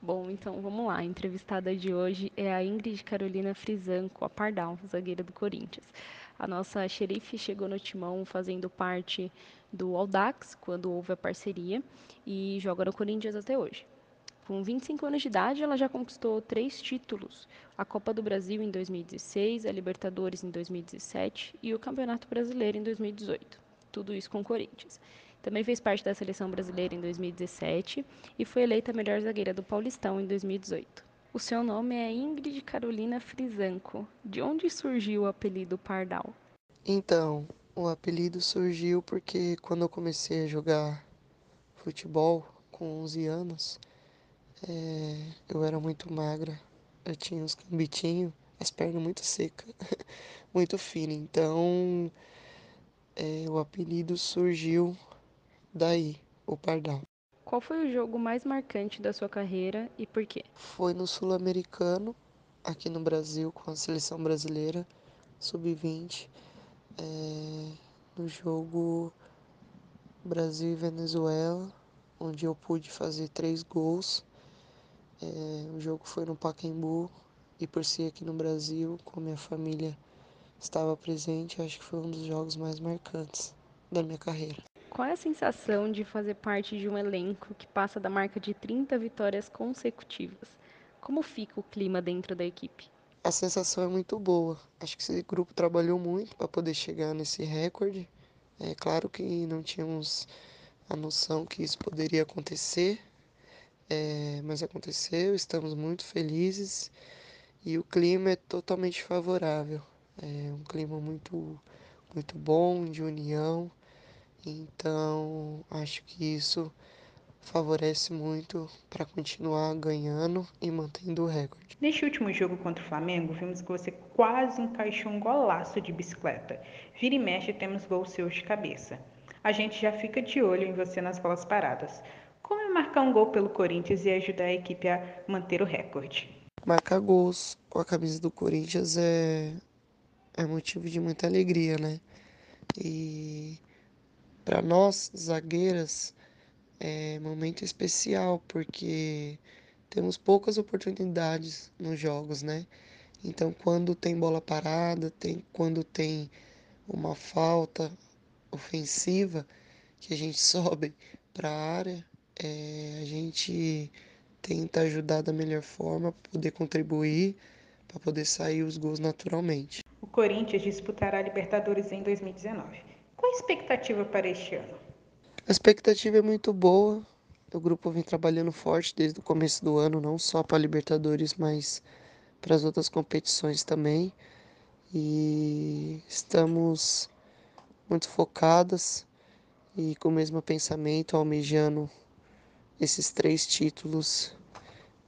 Bom, então vamos lá. A entrevistada de hoje é a Ingrid Carolina Frisanco, a Pardal, zagueira do Corinthians. A nossa xerife chegou no timão fazendo parte do Audax, quando houve a parceria, e joga no Corinthians até hoje. Com 25 anos de idade, ela já conquistou três títulos: a Copa do Brasil em 2016, a Libertadores em 2017 e o Campeonato Brasileiro em 2018. Tudo isso com o Corinthians. Também fez parte da seleção brasileira em 2017 e foi eleita a melhor zagueira do Paulistão em 2018. O seu nome é Ingrid Carolina Frisanco. De onde surgiu o apelido Pardal? Então, o apelido surgiu porque quando eu comecei a jogar futebol com 11 anos, eh, eu era muito magra, eu tinha uns cambitinhos, as pernas muito secas, muito finas. Então, eh, o apelido surgiu daí, o Pardal. Qual foi o jogo mais marcante da sua carreira e por quê? Foi no Sul-Americano, aqui no Brasil, com a seleção brasileira, sub-20, eh, no jogo Brasil e Venezuela, onde eu pude fazer três gols. Eh, o jogo foi no Pacaembu e por ser aqui no Brasil, com minha família estava presente, acho que foi um dos jogos mais marcantes da minha carreira. Qual é a sensação de fazer parte de um elenco que passa da marca de 30 vitórias consecutivas? Como fica o clima dentro da equipe? A sensação é muito boa. Acho que esse grupo trabalhou muito para poder chegar nesse recorde. É claro que não tínhamos a noção que isso poderia acontecer, é, mas aconteceu. Estamos muito felizes e o clima é totalmente favorável. É um clima muito, muito bom de união. Então, acho que isso favorece muito para continuar ganhando e mantendo o recorde. Neste último jogo contra o Flamengo, vimos que você quase encaixou um golaço de bicicleta. Vira e mexe temos gols seus de cabeça. A gente já fica de olho em você nas bolas paradas. Como é marcar um gol pelo Corinthians e ajudar a equipe a manter o recorde? Marcar gols com a camisa do Corinthians é, é motivo de muita alegria, né? E para nós, zagueiras, é momento especial, porque temos poucas oportunidades nos jogos, né? Então, quando tem bola parada, tem, quando tem uma falta ofensiva, que a gente sobe para a área, é, a gente tenta ajudar da melhor forma para poder contribuir, para poder sair os gols naturalmente. O Corinthians disputará a Libertadores em 2019. Qual a expectativa para este ano? A expectativa é muito boa. O grupo vem trabalhando forte desde o começo do ano, não só para a Libertadores, mas para as outras competições também. E estamos muito focadas e com o mesmo pensamento, almejando esses três títulos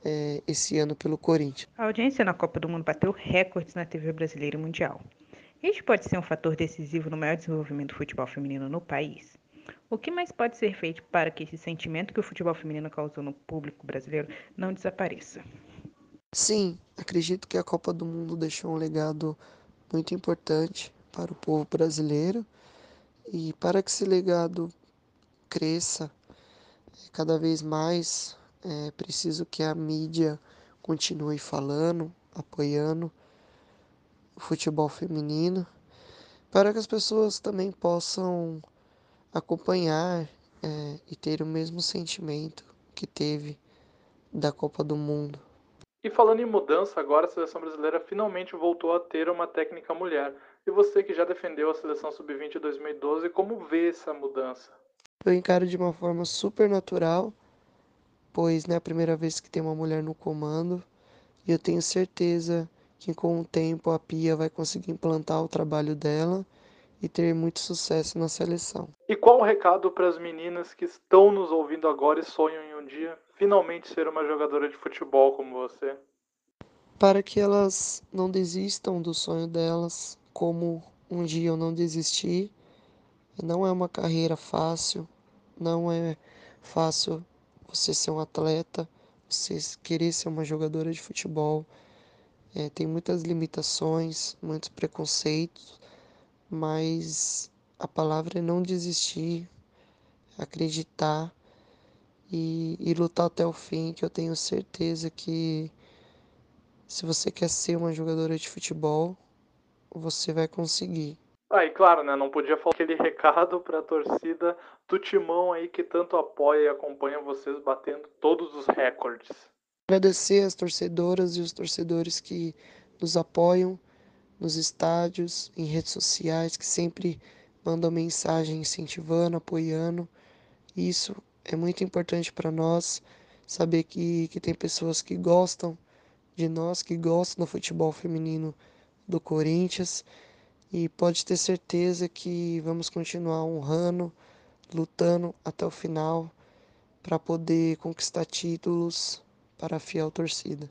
é, esse ano pelo Corinthians. A audiência na Copa do Mundo bateu recordes na TV brasileira e mundial. Este pode ser um fator decisivo no maior desenvolvimento do futebol feminino no país. O que mais pode ser feito para que esse sentimento que o futebol feminino causou no público brasileiro não desapareça? Sim, acredito que a Copa do Mundo deixou um legado muito importante para o povo brasileiro e para que esse legado cresça cada vez mais, é preciso que a mídia continue falando, apoiando o futebol feminino, para que as pessoas também possam acompanhar é, e ter o mesmo sentimento que teve da Copa do Mundo. E falando em mudança, agora a seleção brasileira finalmente voltou a ter uma técnica mulher. E você que já defendeu a seleção sub-20 em 2012, como vê essa mudança? Eu encaro de uma forma super natural, pois não é a primeira vez que tem uma mulher no comando, e eu tenho certeza que com o tempo a Pia vai conseguir implantar o trabalho dela e ter muito sucesso na seleção. E qual o recado para as meninas que estão nos ouvindo agora e sonham em um dia finalmente ser uma jogadora de futebol como você? Para que elas não desistam do sonho delas, como um dia eu não desisti. Não é uma carreira fácil, não é fácil você ser um atleta, você querer ser uma jogadora de futebol. É, tem muitas limitações, muitos preconceitos, mas a palavra é não desistir, acreditar e, e lutar até o fim, que eu tenho certeza que se você quer ser uma jogadora de futebol, você vai conseguir. Ah, e claro, né? Não podia falar aquele recado para a torcida do Timão aí que tanto apoia e acompanha vocês batendo todos os recordes. Agradecer as torcedoras e os torcedores que nos apoiam nos estádios, em redes sociais, que sempre mandam mensagem incentivando, apoiando. Isso é muito importante para nós, saber que, que tem pessoas que gostam de nós, que gostam do futebol feminino do Corinthians e pode ter certeza que vamos continuar honrando, lutando até o final para poder conquistar títulos para a fiel torcida.